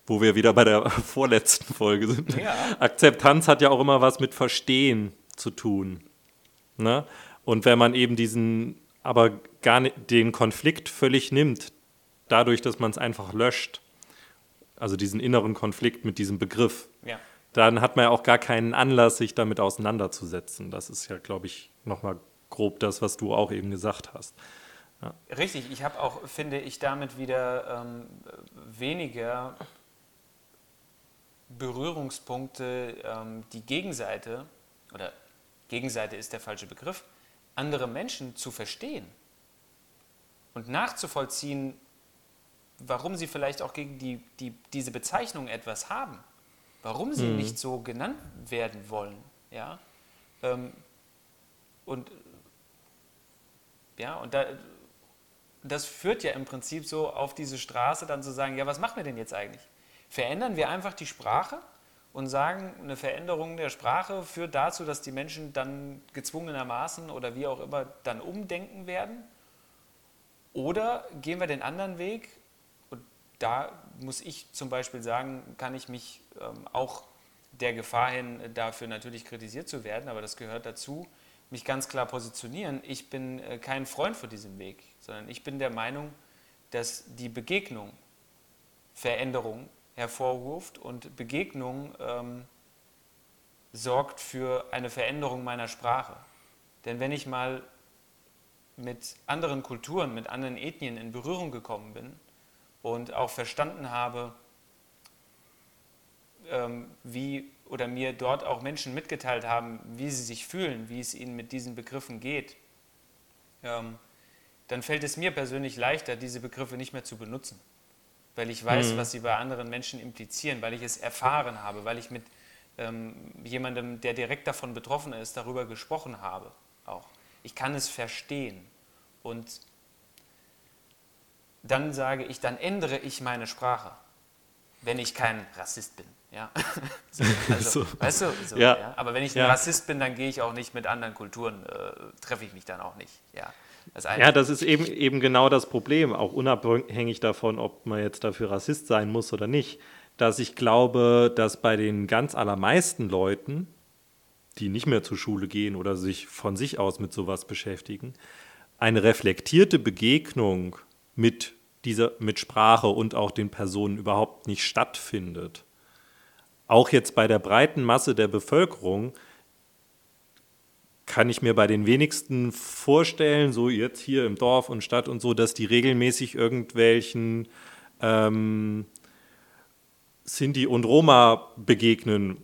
wo wir wieder bei der <laughs> vorletzten Folge sind. Ja. Akzeptanz hat ja auch immer was mit Verstehen zu tun. Ne? Und wenn man eben diesen, aber gar nicht, den Konflikt völlig nimmt, dadurch, dass man es einfach löscht, also diesen inneren Konflikt mit diesem Begriff, ja. dann hat man ja auch gar keinen Anlass, sich damit auseinanderzusetzen. Das ist ja, glaube ich, nochmal grob das, was du auch eben gesagt hast. Ja. Richtig, ich habe auch, finde ich, damit wieder ähm, weniger Berührungspunkte ähm, die Gegenseite, oder Gegenseite ist der falsche Begriff, andere Menschen zu verstehen und nachzuvollziehen, warum sie vielleicht auch gegen die, die, diese Bezeichnung etwas haben, warum sie mhm. nicht so genannt werden wollen. Ja? Ähm, und ja, und da, das führt ja im Prinzip so auf diese Straße dann zu sagen, ja, was machen wir denn jetzt eigentlich? verändern wir einfach die Sprache und sagen, eine Veränderung der Sprache führt dazu, dass die Menschen dann gezwungenermaßen oder wie auch immer dann umdenken werden? Oder gehen wir den anderen Weg? Und da muss ich zum Beispiel sagen, kann ich mich ähm, auch der Gefahr hin, dafür natürlich kritisiert zu werden, aber das gehört dazu, mich ganz klar positionieren. Ich bin äh, kein Freund von diesem Weg, sondern ich bin der Meinung, dass die Begegnung Veränderung hervorruft und Begegnung ähm, sorgt für eine Veränderung meiner Sprache. Denn wenn ich mal mit anderen Kulturen, mit anderen Ethnien in Berührung gekommen bin und auch verstanden habe, ähm, wie oder mir dort auch Menschen mitgeteilt haben, wie sie sich fühlen, wie es ihnen mit diesen Begriffen geht, ähm, dann fällt es mir persönlich leichter, diese Begriffe nicht mehr zu benutzen weil ich weiß, mhm. was sie bei anderen Menschen implizieren, weil ich es erfahren habe, weil ich mit ähm, jemandem, der direkt davon betroffen ist, darüber gesprochen habe. Auch. Ich kann es verstehen. Und dann sage ich, dann ändere ich meine Sprache, wenn ich kein Rassist bin. Ja? <laughs> also, so. Weißt du, so, ja. ja. aber wenn ich ein ja. Rassist bin, dann gehe ich auch nicht mit anderen Kulturen, äh, treffe ich mich dann auch nicht. Ja. Das ja, das ist eben, eben genau das Problem, auch unabhängig davon, ob man jetzt dafür Rassist sein muss oder nicht, dass ich glaube, dass bei den ganz allermeisten Leuten, die nicht mehr zur Schule gehen oder sich von sich aus mit sowas beschäftigen, eine reflektierte Begegnung mit diese mit Sprache und auch den Personen überhaupt nicht stattfindet. Auch jetzt bei der breiten Masse der Bevölkerung kann ich mir bei den wenigsten vorstellen, so jetzt hier im Dorf und Stadt und so, dass die regelmäßig irgendwelchen ähm, Sinti und Roma begegnen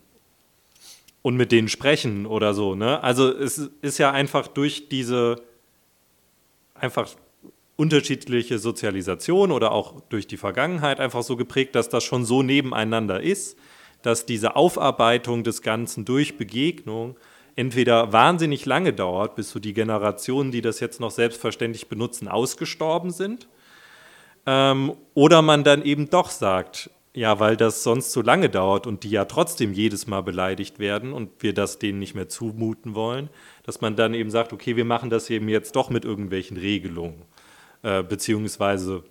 und mit denen sprechen oder so. Ne? Also es ist ja einfach durch diese einfach unterschiedliche Sozialisation oder auch durch die Vergangenheit einfach so geprägt, dass das schon so nebeneinander ist, dass diese Aufarbeitung des Ganzen durch Begegnung entweder wahnsinnig lange dauert, bis so die Generationen, die das jetzt noch selbstverständlich benutzen, ausgestorben sind, ähm, oder man dann eben doch sagt, ja, weil das sonst so lange dauert und die ja trotzdem jedes Mal beleidigt werden und wir das denen nicht mehr zumuten wollen, dass man dann eben sagt, okay, wir machen das eben jetzt doch mit irgendwelchen Regelungen, äh, beziehungsweise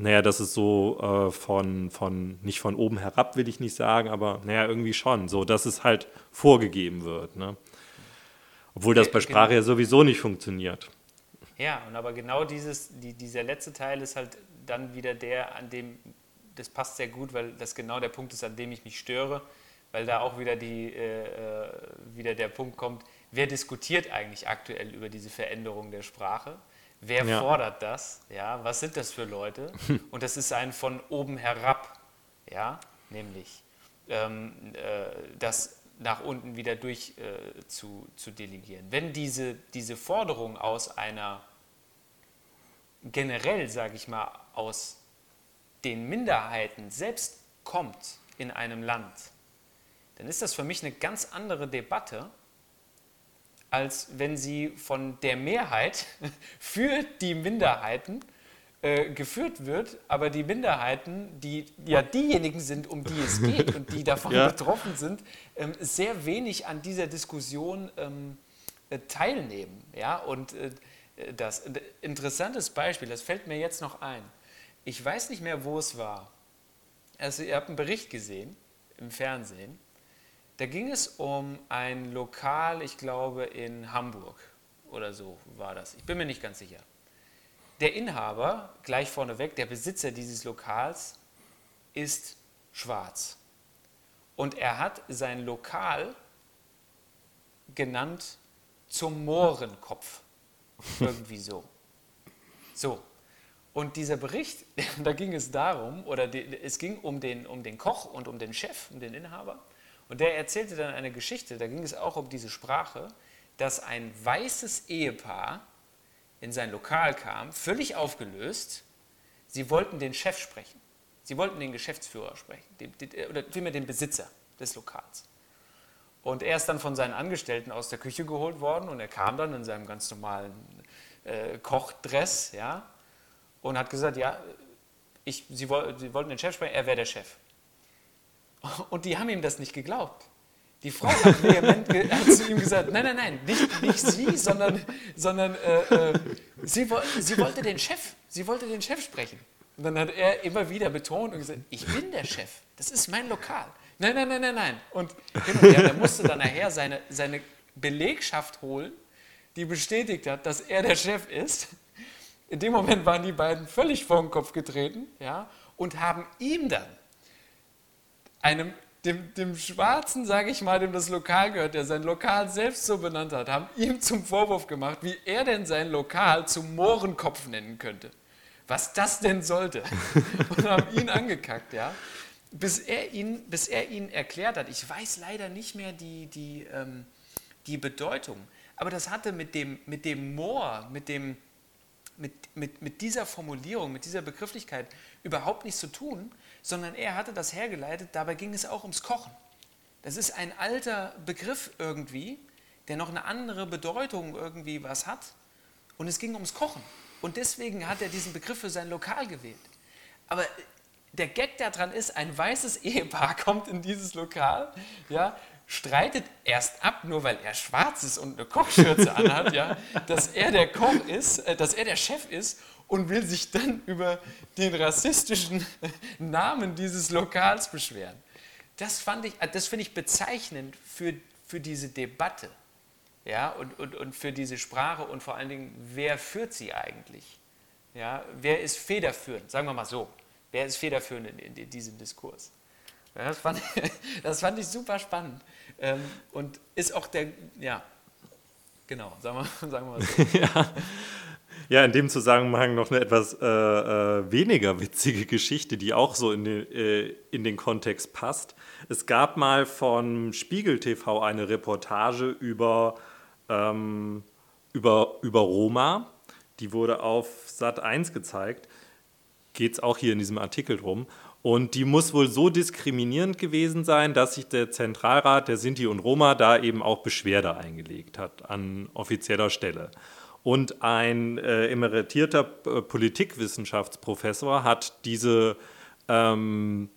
naja, das ist so äh, von, von, nicht von oben herab, will ich nicht sagen, aber naja, irgendwie schon, so dass es halt vorgegeben wird. Ne? Obwohl das bei Sprache ja sowieso nicht funktioniert. Ja, und aber genau dieses, die, dieser letzte Teil ist halt dann wieder der, an dem, das passt sehr gut, weil das genau der Punkt ist, an dem ich mich störe, weil da auch wieder, die, äh, äh wieder der Punkt kommt, wer diskutiert eigentlich aktuell über diese Veränderung der Sprache? Wer ja. fordert das? Ja, was sind das für Leute? <laughs> Und das ist ein von oben herab, ja, nämlich ähm, äh, das nach unten wieder durch äh, zu, zu delegieren. Wenn diese, diese Forderung aus einer generell, sage ich mal, aus den Minderheiten selbst kommt in einem Land, dann ist das für mich eine ganz andere Debatte, als wenn sie von der Mehrheit <laughs> für die Minderheiten äh, geführt wird, aber die Minderheiten, die ja diejenigen sind, um die es geht und die <laughs> davon ja. betroffen sind, ähm, sehr wenig an dieser Diskussion ähm, äh, teilnehmen. Ja? Und äh, das ein interessantes Beispiel, das fällt mir jetzt noch ein. Ich weiß nicht mehr, wo es war. Also ihr habt einen Bericht gesehen im Fernsehen da ging es um ein Lokal, ich glaube in Hamburg oder so war das. Ich bin mir nicht ganz sicher. Der Inhaber, gleich vorneweg, der Besitzer dieses Lokals, ist schwarz. Und er hat sein Lokal genannt zum Mohrenkopf. <laughs> Irgendwie so. So. Und dieser Bericht, <laughs> da ging es darum, oder es ging um den, um den Koch und um den Chef, um den Inhaber. Und der erzählte dann eine Geschichte, da ging es auch um diese Sprache, dass ein weißes Ehepaar in sein Lokal kam, völlig aufgelöst. Sie wollten den Chef sprechen. Sie wollten den Geschäftsführer sprechen, den, den, oder vielmehr den Besitzer des Lokals. Und er ist dann von seinen Angestellten aus der Küche geholt worden und er kam dann in seinem ganz normalen äh, Kochdress ja, und hat gesagt, ja, ich, Sie, Sie wollten den Chef sprechen, er wäre der Chef. Und die haben ihm das nicht geglaubt. Die Frau hat vehement hat zu ihm gesagt, nein, nein, nein, nicht, nicht sie, sondern, sondern äh, äh, sie, sie wollte den Chef, sie wollte den Chef sprechen. Und dann hat er immer wieder betont und gesagt, ich bin der Chef, das ist mein Lokal. Nein, nein, nein, nein, nein. Und ja, er musste dann nachher seine, seine Belegschaft holen, die bestätigt hat, dass er der Chef ist. In dem Moment waren die beiden völlig vor den Kopf getreten ja, und haben ihm dann einem, dem, dem Schwarzen, sage ich mal, dem das Lokal gehört, der sein Lokal selbst so benannt hat, haben ihm zum Vorwurf gemacht, wie er denn sein Lokal zum Mohrenkopf nennen könnte. Was das denn sollte. <laughs> Und haben ihn angekackt, ja. Bis er, ihn, bis er ihnen erklärt hat, ich weiß leider nicht mehr die, die, ähm, die Bedeutung, aber das hatte mit dem, mit dem Moor, mit, dem, mit, mit, mit dieser Formulierung, mit dieser Begrifflichkeit überhaupt nichts zu tun, sondern er hatte das hergeleitet, dabei ging es auch ums Kochen. Das ist ein alter Begriff irgendwie, der noch eine andere Bedeutung irgendwie was hat. Und es ging ums Kochen. Und deswegen hat er diesen Begriff für sein Lokal gewählt. Aber der Gag daran ist, ein weißes Ehepaar <laughs> kommt in dieses Lokal, ja, streitet erst ab, nur weil er schwarz ist und eine Kochschürze anhat, ja, dass er der Koch ist, äh, dass er der Chef ist und will sich dann über den rassistischen Namen dieses Lokals beschweren. Das, ich, das finde ich bezeichnend für, für diese Debatte ja, und, und, und für diese Sprache und vor allen Dingen, wer führt sie eigentlich? Ja, wer ist federführend? Sagen wir mal so. Wer ist federführend in, in, in diesem Diskurs? Das, fand, <laughs> das fand ich super spannend. Ähm, und ist auch der, ja, genau, sagen wir, <laughs> sagen wir mal so. <laughs> ja. Ja, in dem Zusammenhang noch eine etwas äh, äh, weniger witzige Geschichte, die auch so in den, äh, in den Kontext passt. Es gab mal von Spiegel TV eine Reportage über, ähm, über, über Roma. Die wurde auf Sat 1 gezeigt. Geht es auch hier in diesem Artikel drum. Und die muss wohl so diskriminierend gewesen sein, dass sich der Zentralrat der Sinti und Roma da eben auch Beschwerde eingelegt hat an offizieller Stelle. Und ein äh, emeritierter äh, Politikwissenschaftsprofessor hat diese, ähm,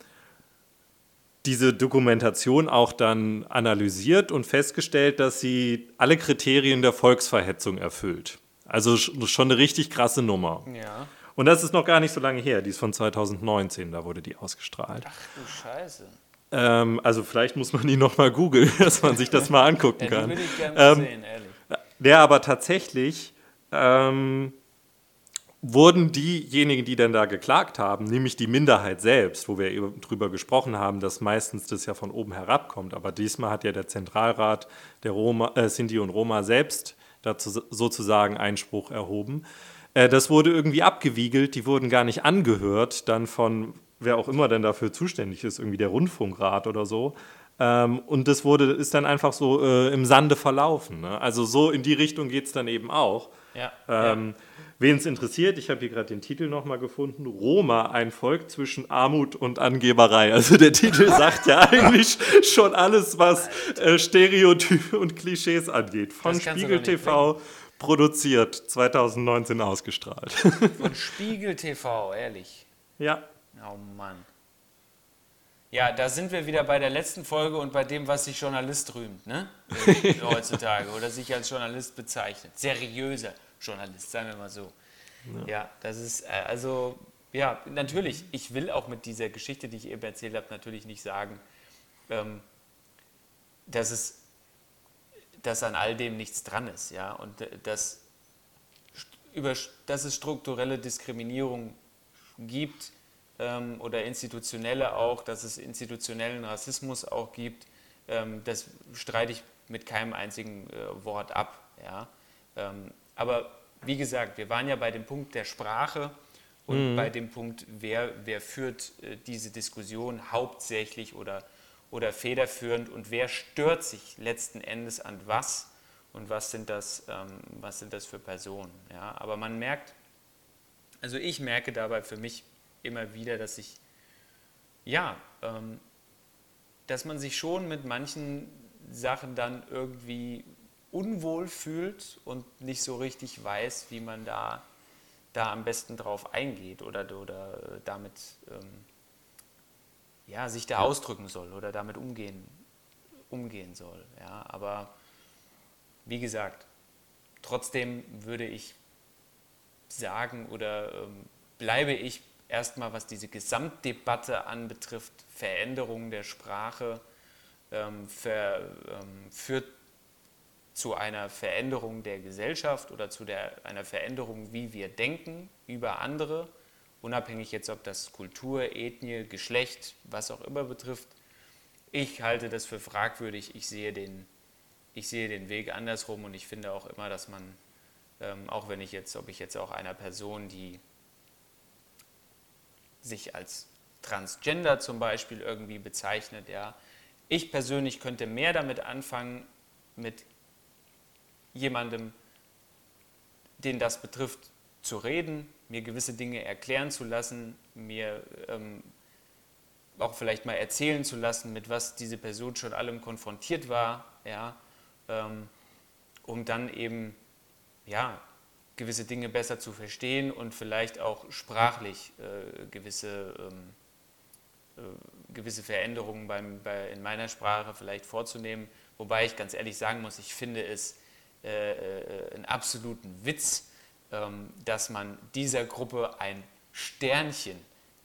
diese Dokumentation auch dann analysiert und festgestellt, dass sie alle Kriterien der Volksverhetzung erfüllt. Also schon eine richtig krasse Nummer. Ja. Und das ist noch gar nicht so lange her, die ist von 2019, da wurde die ausgestrahlt. Ach du Scheiße. Ähm, also vielleicht muss man die nochmal googeln, <laughs> dass man sich das mal angucken Ja, kann. würde ich gerne Ähm, sehen, ehrlich. Der aber tatsächlich ähm, wurden diejenigen, die dann da geklagt haben, nämlich die Minderheit selbst, wo wir eben drüber gesprochen haben, dass meistens das ja von oben herabkommt, aber diesmal hat ja der Zentralrat der Roma, äh, Sinti und Roma selbst dazu sozusagen Einspruch erhoben. Äh, das wurde irgendwie abgewiegelt, die wurden gar nicht angehört, dann von wer auch immer denn dafür zuständig ist, irgendwie der Rundfunkrat oder so. Ähm, und das wurde, ist dann einfach so äh, im Sande verlaufen. Ne? Also so in die Richtung geht es dann eben auch. Ja. Ähm, Wen es interessiert, ich habe hier gerade den Titel nochmal gefunden: Roma, ein Volk zwischen Armut und Angeberei. Also der Titel <laughs> sagt ja eigentlich schon alles, was äh, Stereotype und Klischees angeht. Von Spiegel TV produziert, 2019 ausgestrahlt. <laughs> Von Spiegel TV, ehrlich. ja. Oh Mann. Ja, da sind wir wieder bei der letzten Folge und bei dem, was sich Journalist rühmt, ne? <laughs> Heutzutage. Oder sich als Journalist bezeichnet. Seriöser Journalist, sagen wir mal so. Ja, das ist, äh, also, ja, natürlich, ich will auch mit dieser Geschichte, die ich eben erzählt habe, natürlich nicht sagen, ähm, dass es, dass an all dem nichts dran ist, ja, und dass, über, dass es strukturelle Diskriminierung gibt, ähm, oder institutionelle auch, dass es institutionellen Rassismus auch gibt, ähm, das streite ich mit keinem einzigen äh, Wort ab. Ja? Ähm, aber wie gesagt, wir waren ja bei dem Punkt der Sprache und bei dem Punkt, wer, wer führt äh, diese Diskussion hauptsächlich oder, oder federführend und wer stört sich letzten Endes an was und was sind das, ähm, was sind das für Personen. Ja? Aber man merkt, also ich merke dabei für mich immer wieder, dass ich, ja, ähm, dass man sich schon mit manchen Sachen dann irgendwie unwohl fühlt und nicht so richtig weiß, wie man da, da am besten drauf eingeht oder, oder äh, damit ähm, ja, sich da ausdrücken soll oder damit umgehen, umgehen soll. Ja, aber wie gesagt, trotzdem würde ich sagen oder ähm, bleibe ich erstmal, was diese Gesamtdebatte anbetrifft, Veränderung der Sprache, ähm, ver, ähm, führt zu einer Veränderung der Gesellschaft oder zu der, einer Veränderung, wie wir denken über andere, unabhängig jetzt, ob das Kultur, Ethnie, Geschlecht, was auch immer betrifft. Ich halte das für fragwürdig. Ich sehe den, ich sehe den Weg andersrum und ich finde auch immer, dass man, ähm, auch wenn ich jetzt, ob ich jetzt auch einer Person, die sich als Transgender zum Beispiel irgendwie bezeichnet, ja, ich persönlich könnte mehr damit anfangen, mit jemandem, den das betrifft, zu reden, mir gewisse Dinge erklären zu lassen, mir ähm, auch vielleicht mal erzählen zu lassen, mit was diese Person schon allem konfrontiert war, ja, ähm, um dann eben ja, gewisse Dinge besser zu verstehen und vielleicht auch sprachlich äh, gewisse, ähm, äh, gewisse Veränderungen beim, bei, in meiner Sprache vielleicht vorzunehmen. Wobei ich ganz ehrlich sagen muss, ich finde es äh, äh, einen absoluten Witz, dass man dieser Gruppe ein Sternchen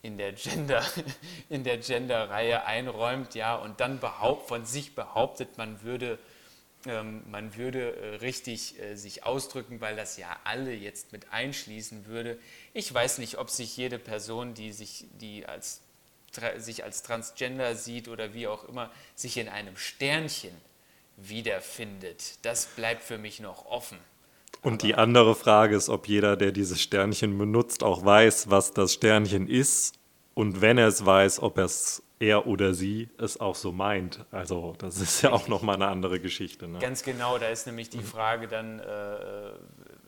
in der Gender, <laughs> in der Gender-Reihe einräumt, ja, und dann behaupt, von sich behauptet, man würde ähm, man würde äh, richtig äh, sich ausdrücken, weil das ja alle jetzt mit einschließen würde. Ich weiß nicht, ob sich jede Person, die sich, die als, sich als Transgender sieht oder wie auch immer, sich in einem Sternchen wiederfindet. Das bleibt für mich noch offen. Und die andere Frage ist, ob jeder, der dieses Sternchen benutzt, auch weiß, was das Sternchen ist. Und wenn er es weiß, ob es er oder sie es auch so meint. Also das ist ja auch nochmal eine andere Geschichte. Ne? Ganz genau, da ist nämlich die Frage dann, äh,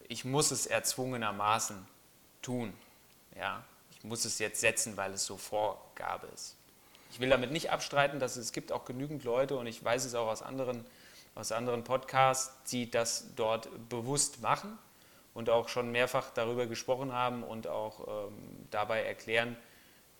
ich muss es erzwungenermaßen tun. Ja, ich muss es jetzt setzen, weil es so Vorgabe ist. Ich will damit nicht abstreiten, dass es, es gibt auch genügend Leute und ich weiß es auch aus anderen aus anderen Podcasts, die das dort bewusst machen und auch schon mehrfach darüber gesprochen haben und auch ähm, dabei erklären,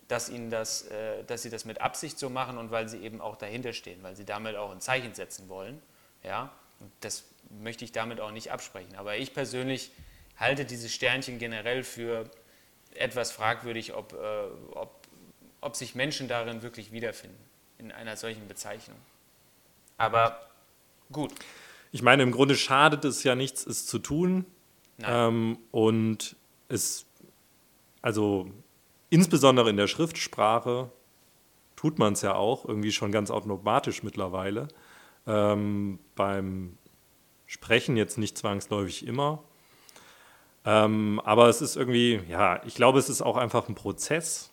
dass, ihnen das, äh, dass sie das mit Absicht so machen und weil sie eben auch dahinter stehen, weil sie damit auch ein Zeichen setzen wollen. Ja? Und das möchte ich damit auch nicht absprechen. Aber ich persönlich halte dieses Sternchen generell für etwas fragwürdig, ob, äh, ob, ob sich Menschen darin wirklich wiederfinden, in einer solchen Bezeichnung. Aber Gut. Ich meine, im Grunde schadet es ja nichts, es zu tun. Ähm, und es, also insbesondere in der Schriftsprache tut man es ja auch, irgendwie schon ganz automatisch mittlerweile. Ähm, beim Sprechen jetzt nicht zwangsläufig immer. Ähm, aber es ist irgendwie, ja, ich glaube, es ist auch einfach ein Prozess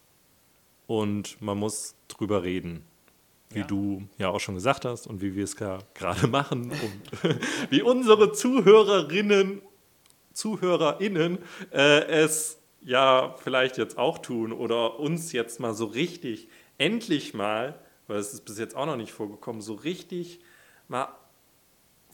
und man muss drüber reden wie ja. du ja auch schon gesagt hast und wie wir es gerade <laughs> machen und <laughs> wie unsere Zuhörerinnen, ZuhörerInnen äh, es ja vielleicht jetzt auch tun oder uns jetzt mal so richtig, endlich mal, weil es ist bis jetzt auch noch nicht vorgekommen, so richtig mal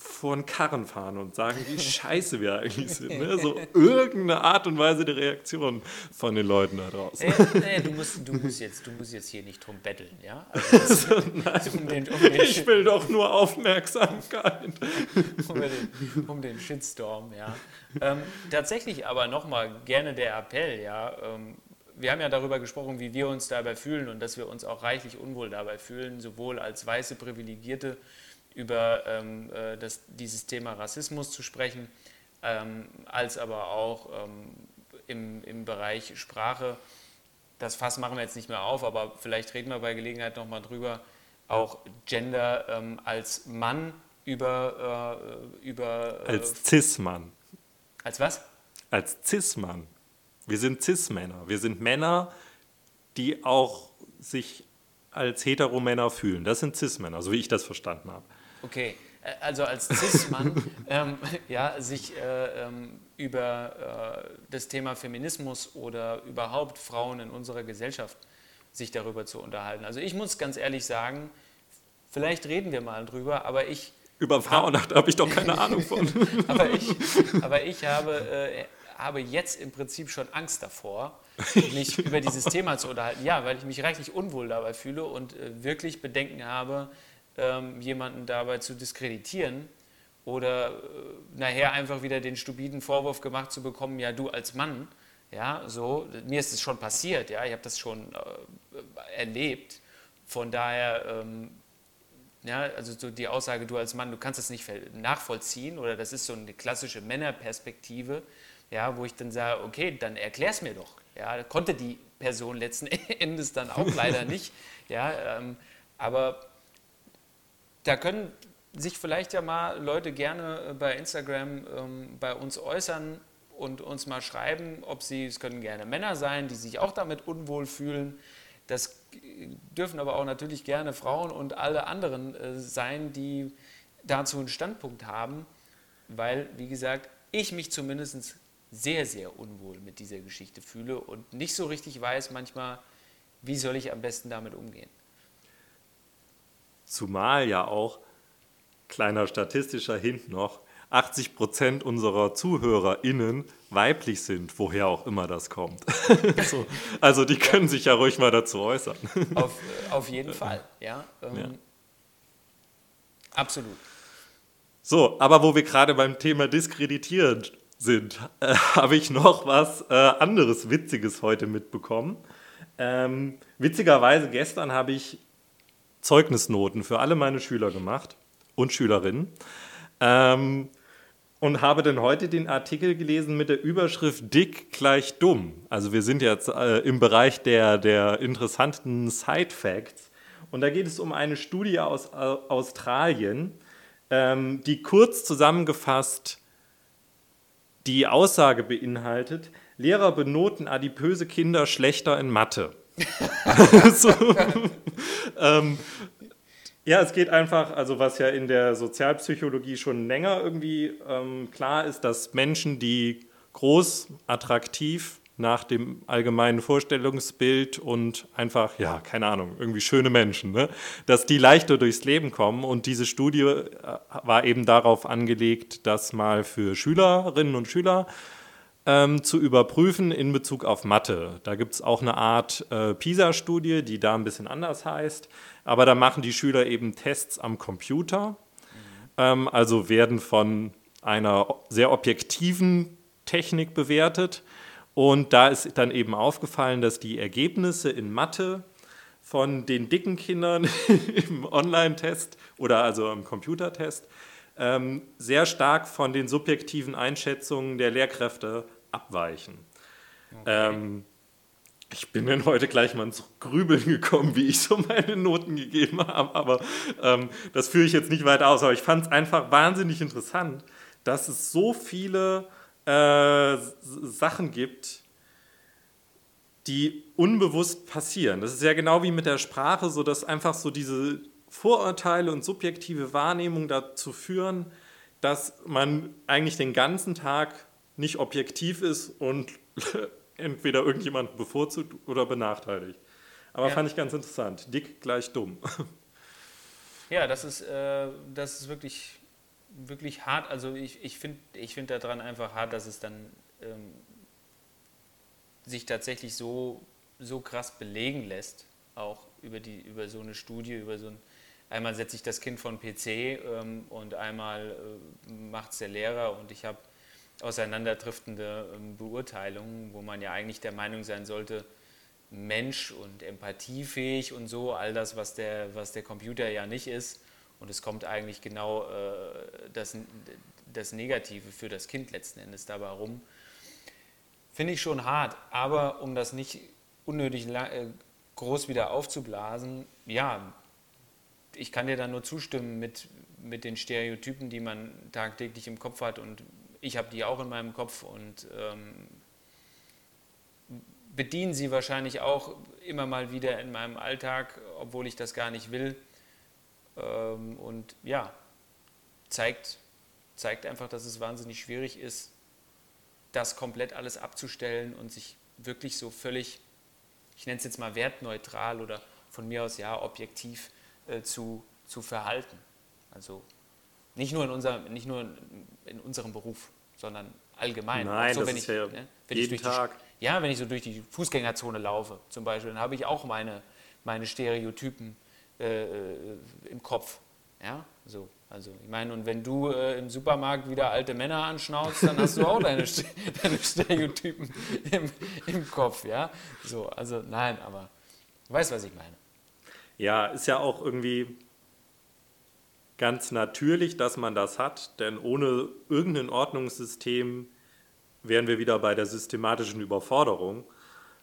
vor den Karren fahren und sagen, wie <laughs> scheiße wir eigentlich sind. Ne? So <laughs> irgendeine Art und Weise der Reaktion von den Leuten da draußen. Äh, nee, du, musst, du, musst jetzt, du musst jetzt hier nicht drum betteln, ja? Also <laughs> das, um den, um den ich will doch nur Aufmerksamkeit. um, den, um den Shitstorm, ja. Ähm, tatsächlich aber nochmal gerne der Appell, ja. Ähm, wir haben ja darüber gesprochen, wie wir uns dabei fühlen und dass wir uns auch reichlich unwohl dabei fühlen, sowohl als weiße Privilegierte, über ähm, äh, das, dieses Thema Rassismus zu sprechen, ähm, als aber auch ähm, im, im Bereich Sprache. Das Fass machen wir jetzt nicht mehr auf, aber vielleicht reden wir bei Gelegenheit nochmal drüber. Auch Gender ähm, als Mann über. Äh, über äh, als Cis-Mann. Als was? Als Cis-Mann. Wir sind Cis-Männer. Wir sind Männer, die auch sich als Heteromänner fühlen. Das sind Cis-Männer, so wie ich das verstanden habe. Okay, äh, also als Cis-Mann <laughs> ähm, ja, sich äh, ähm, über äh, das Thema Feminismus oder überhaupt Frauen in unserer Gesellschaft sich darüber zu unterhalten. Also ich muss ganz ehrlich sagen, vielleicht reden wir mal drüber, aber ich... Über Frauen hab, habe ich doch keine Ahnung <laughs> von. aber, ich, aber ich habe, äh, habe jetzt im Prinzip schon Angst davor, mich <laughs> über dieses Thema zu unterhalten. Ja, weil ich mich reichlich unwohl dabei fühle und äh, wirklich Bedenken habe, ähm, jemanden dabei zu diskreditieren oder äh, nachher einfach wieder den stupiden Vorwurf gemacht zu bekommen, ja du als Mann, ja, so, mir ist es schon passiert, ja, ich habe das schon äh, erlebt, von daher, ähm, ja, also so die Aussage, du als Mann, du kannst das nicht nachvollziehen oder das ist so eine klassische Männerperspektive, ja, wo ich dann sage, okay, dann erklär es mir doch, ja, konnte die Person letzten <laughs> Endes dann auch leider <laughs> nicht, ja, ähm, aber da können sich vielleicht ja mal Leute gerne äh, bei Instagram ähm, bei uns äußern und uns mal schreiben, ob sie, es können gerne Männer sein, die sich auch damit unwohl fühlen. Das dürfen aber auch natürlich gerne Frauen und alle anderen äh, sein, die dazu einen Standpunkt haben, weil, wie gesagt, ich mich zumindest sehr, sehr unwohl mit dieser Geschichte fühle und nicht so richtig weiß manchmal, wie soll ich am besten damit umgehen. Zumal ja auch, kleiner statistischer Hint noch, 80 Prozent unserer ZuhörerInnen weiblich sind, woher auch immer das kommt. <laughs> so, also die können sich ja ruhig mal dazu äußern. <laughs> Auf, auf jeden Fall, ja. Ähm, ja. Absolut. So, aber wo wir gerade beim Thema diskreditieren sind, äh, <laughs> habe ich noch was äh, anderes Witziges heute mitbekommen. Ähm, witzigerweise gestern habe ich Zeugnisnoten für alle meine Schüler gemacht und Schülerinnen. Ähm, und habe dann heute den Artikel gelesen mit der Überschrift Dick gleich dumm. Also wir sind jetzt äh, im Bereich der, der interessanten Side Facts. Und da geht es um eine Studie aus äh, Australien, ähm, die kurz zusammengefasst die Aussage beinhaltet, Lehrer benoten adipöse Kinder schlechter in Mathe. <laughs> so, ähm, ja, es geht einfach, also was ja in der Sozialpsychologie schon länger irgendwie ähm, klar ist, dass Menschen, die groß, attraktiv nach dem allgemeinen Vorstellungsbild und einfach, ja, keine Ahnung, irgendwie schöne Menschen, ne? dass die leichter durchs Leben kommen. Und diese Studie äh, war eben darauf angelegt, das mal für Schülerinnen und Schüler ähm, zu überprüfen in Bezug auf Mathe. Da gibt es auch eine Art äh, PISA-Studie, die da ein bisschen anders heißt. Aber da machen die Schüler eben Tests am Computer, ähm, also werden von einer sehr objektiven Technik bewertet. Und da ist dann eben aufgefallen, dass die Ergebnisse in Mathe von den dicken Kindern <laughs> im Online-Test oder also im Computertest ähm, sehr stark von den subjektiven Einschätzungen der Lehrkräfte abweichen. Okay. Ähm, ich bin dann heute gleich mal ins Grübeln gekommen, wie ich so meine Noten gegeben habe, aber ähm, das führe ich jetzt nicht weiter aus. Aber ich fand es einfach wahnsinnig interessant, dass es so viele äh, Sachen gibt, die unbewusst passieren. Das ist ja genau wie mit der Sprache, so dass einfach so diese Vorurteile und subjektive Wahrnehmung dazu führen, dass man eigentlich den ganzen Tag nicht objektiv ist und <laughs> entweder irgendjemand bevorzugt oder benachteiligt. Aber ja. fand ich ganz interessant. Dick gleich dumm. Ja, das ist, äh, das ist wirklich, wirklich hart. Also ich, ich finde ich find daran einfach hart, dass es dann ähm, sich tatsächlich so, so krass belegen lässt, auch über, die, über so eine Studie, über so ein, einmal setze ich das Kind von PC ähm, und einmal äh, macht es der Lehrer und ich habe auseinanderdriftende ähm, Beurteilungen, wo man ja eigentlich der Meinung sein sollte, Mensch und empathiefähig und so, all das, was der, was der Computer ja nicht ist. Und es kommt eigentlich genau äh, das, das Negative für das Kind letzten Endes dabei rum. Finde ich schon hart, aber um das nicht unnötig äh, groß wieder aufzublasen, ja, ich kann dir da nur zustimmen mit, mit den Stereotypen, die man tagtäglich im Kopf hat und ich habe die auch in meinem Kopf und ähm, bediene sie wahrscheinlich auch immer mal wieder in meinem Alltag, obwohl ich das gar nicht will. Ähm, und ja, zeigt, zeigt einfach, dass es wahnsinnig schwierig ist, das komplett alles abzustellen und sich wirklich so völlig, ich nenne es jetzt mal wertneutral oder von mir aus ja objektiv äh, zu, zu verhalten. Also nicht nur in, unser, nicht nur in unserem Beruf, sondern allgemein. Nein, so, das ist ich, ja ne, jeden Tag. Die, ja, wenn ich so durch die Fußgängerzone laufe zum Beispiel, dann habe ich auch meine, meine Stereotypen äh, äh, im Kopf. Ja, so. Also ich meine, und wenn du äh, im Supermarkt wieder alte Männer anschnauzt, dann hast du auch <laughs> deine, deine Stereotypen im, im Kopf, ja. So, also nein, aber du weißt, was ich meine. Ja, ist ja auch irgendwie ganz natürlich, dass man das hat, denn ohne irgendein Ordnungssystem wären wir wieder bei der systematischen Überforderung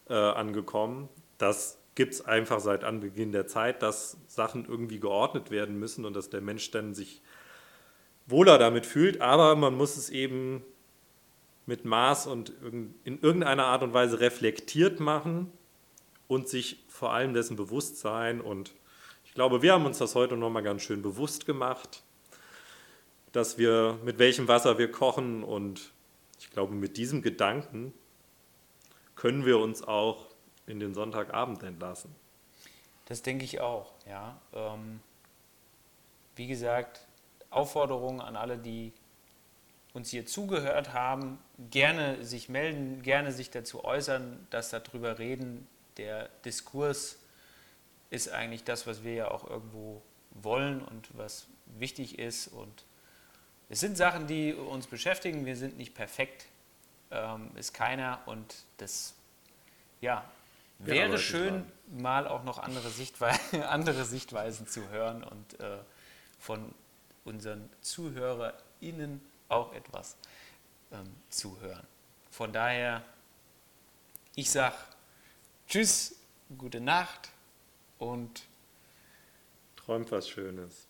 äh, angekommen. Das gibt es einfach seit Anbeginn der Zeit, dass Sachen irgendwie geordnet werden müssen und dass der Mensch dann sich wohler damit fühlt, aber man muss es eben mit Maß und in irgendeiner Art und Weise reflektiert machen und sich vor allem dessen bewusst sein und glaube, wir haben uns das heute nochmal ganz schön bewusst gemacht, dass wir mit welchem Wasser wir kochen und ich glaube, mit diesem Gedanken können wir uns auch in den Sonntagabend entlassen. Das denke ich auch, ja. Ähm, wie gesagt, Aufforderung an alle, die uns hier zugehört haben, gerne sich melden, gerne sich dazu äußern, dass darüber reden. Der Diskurs ist eigentlich das, was wir ja auch irgendwo wollen und was wichtig ist. Und es sind Sachen, die uns beschäftigen. Wir sind nicht perfekt, ähm, ist keiner. Und das, ja, wäre ja, schön, mal auch noch andere, Sichtwe <laughs> andere Sichtweisen zu hören und äh, von unseren ZuhörerInnen auch etwas ähm, zuhören. Von daher, ich sage Tschüss, gute Nacht und Träumt was Schönes.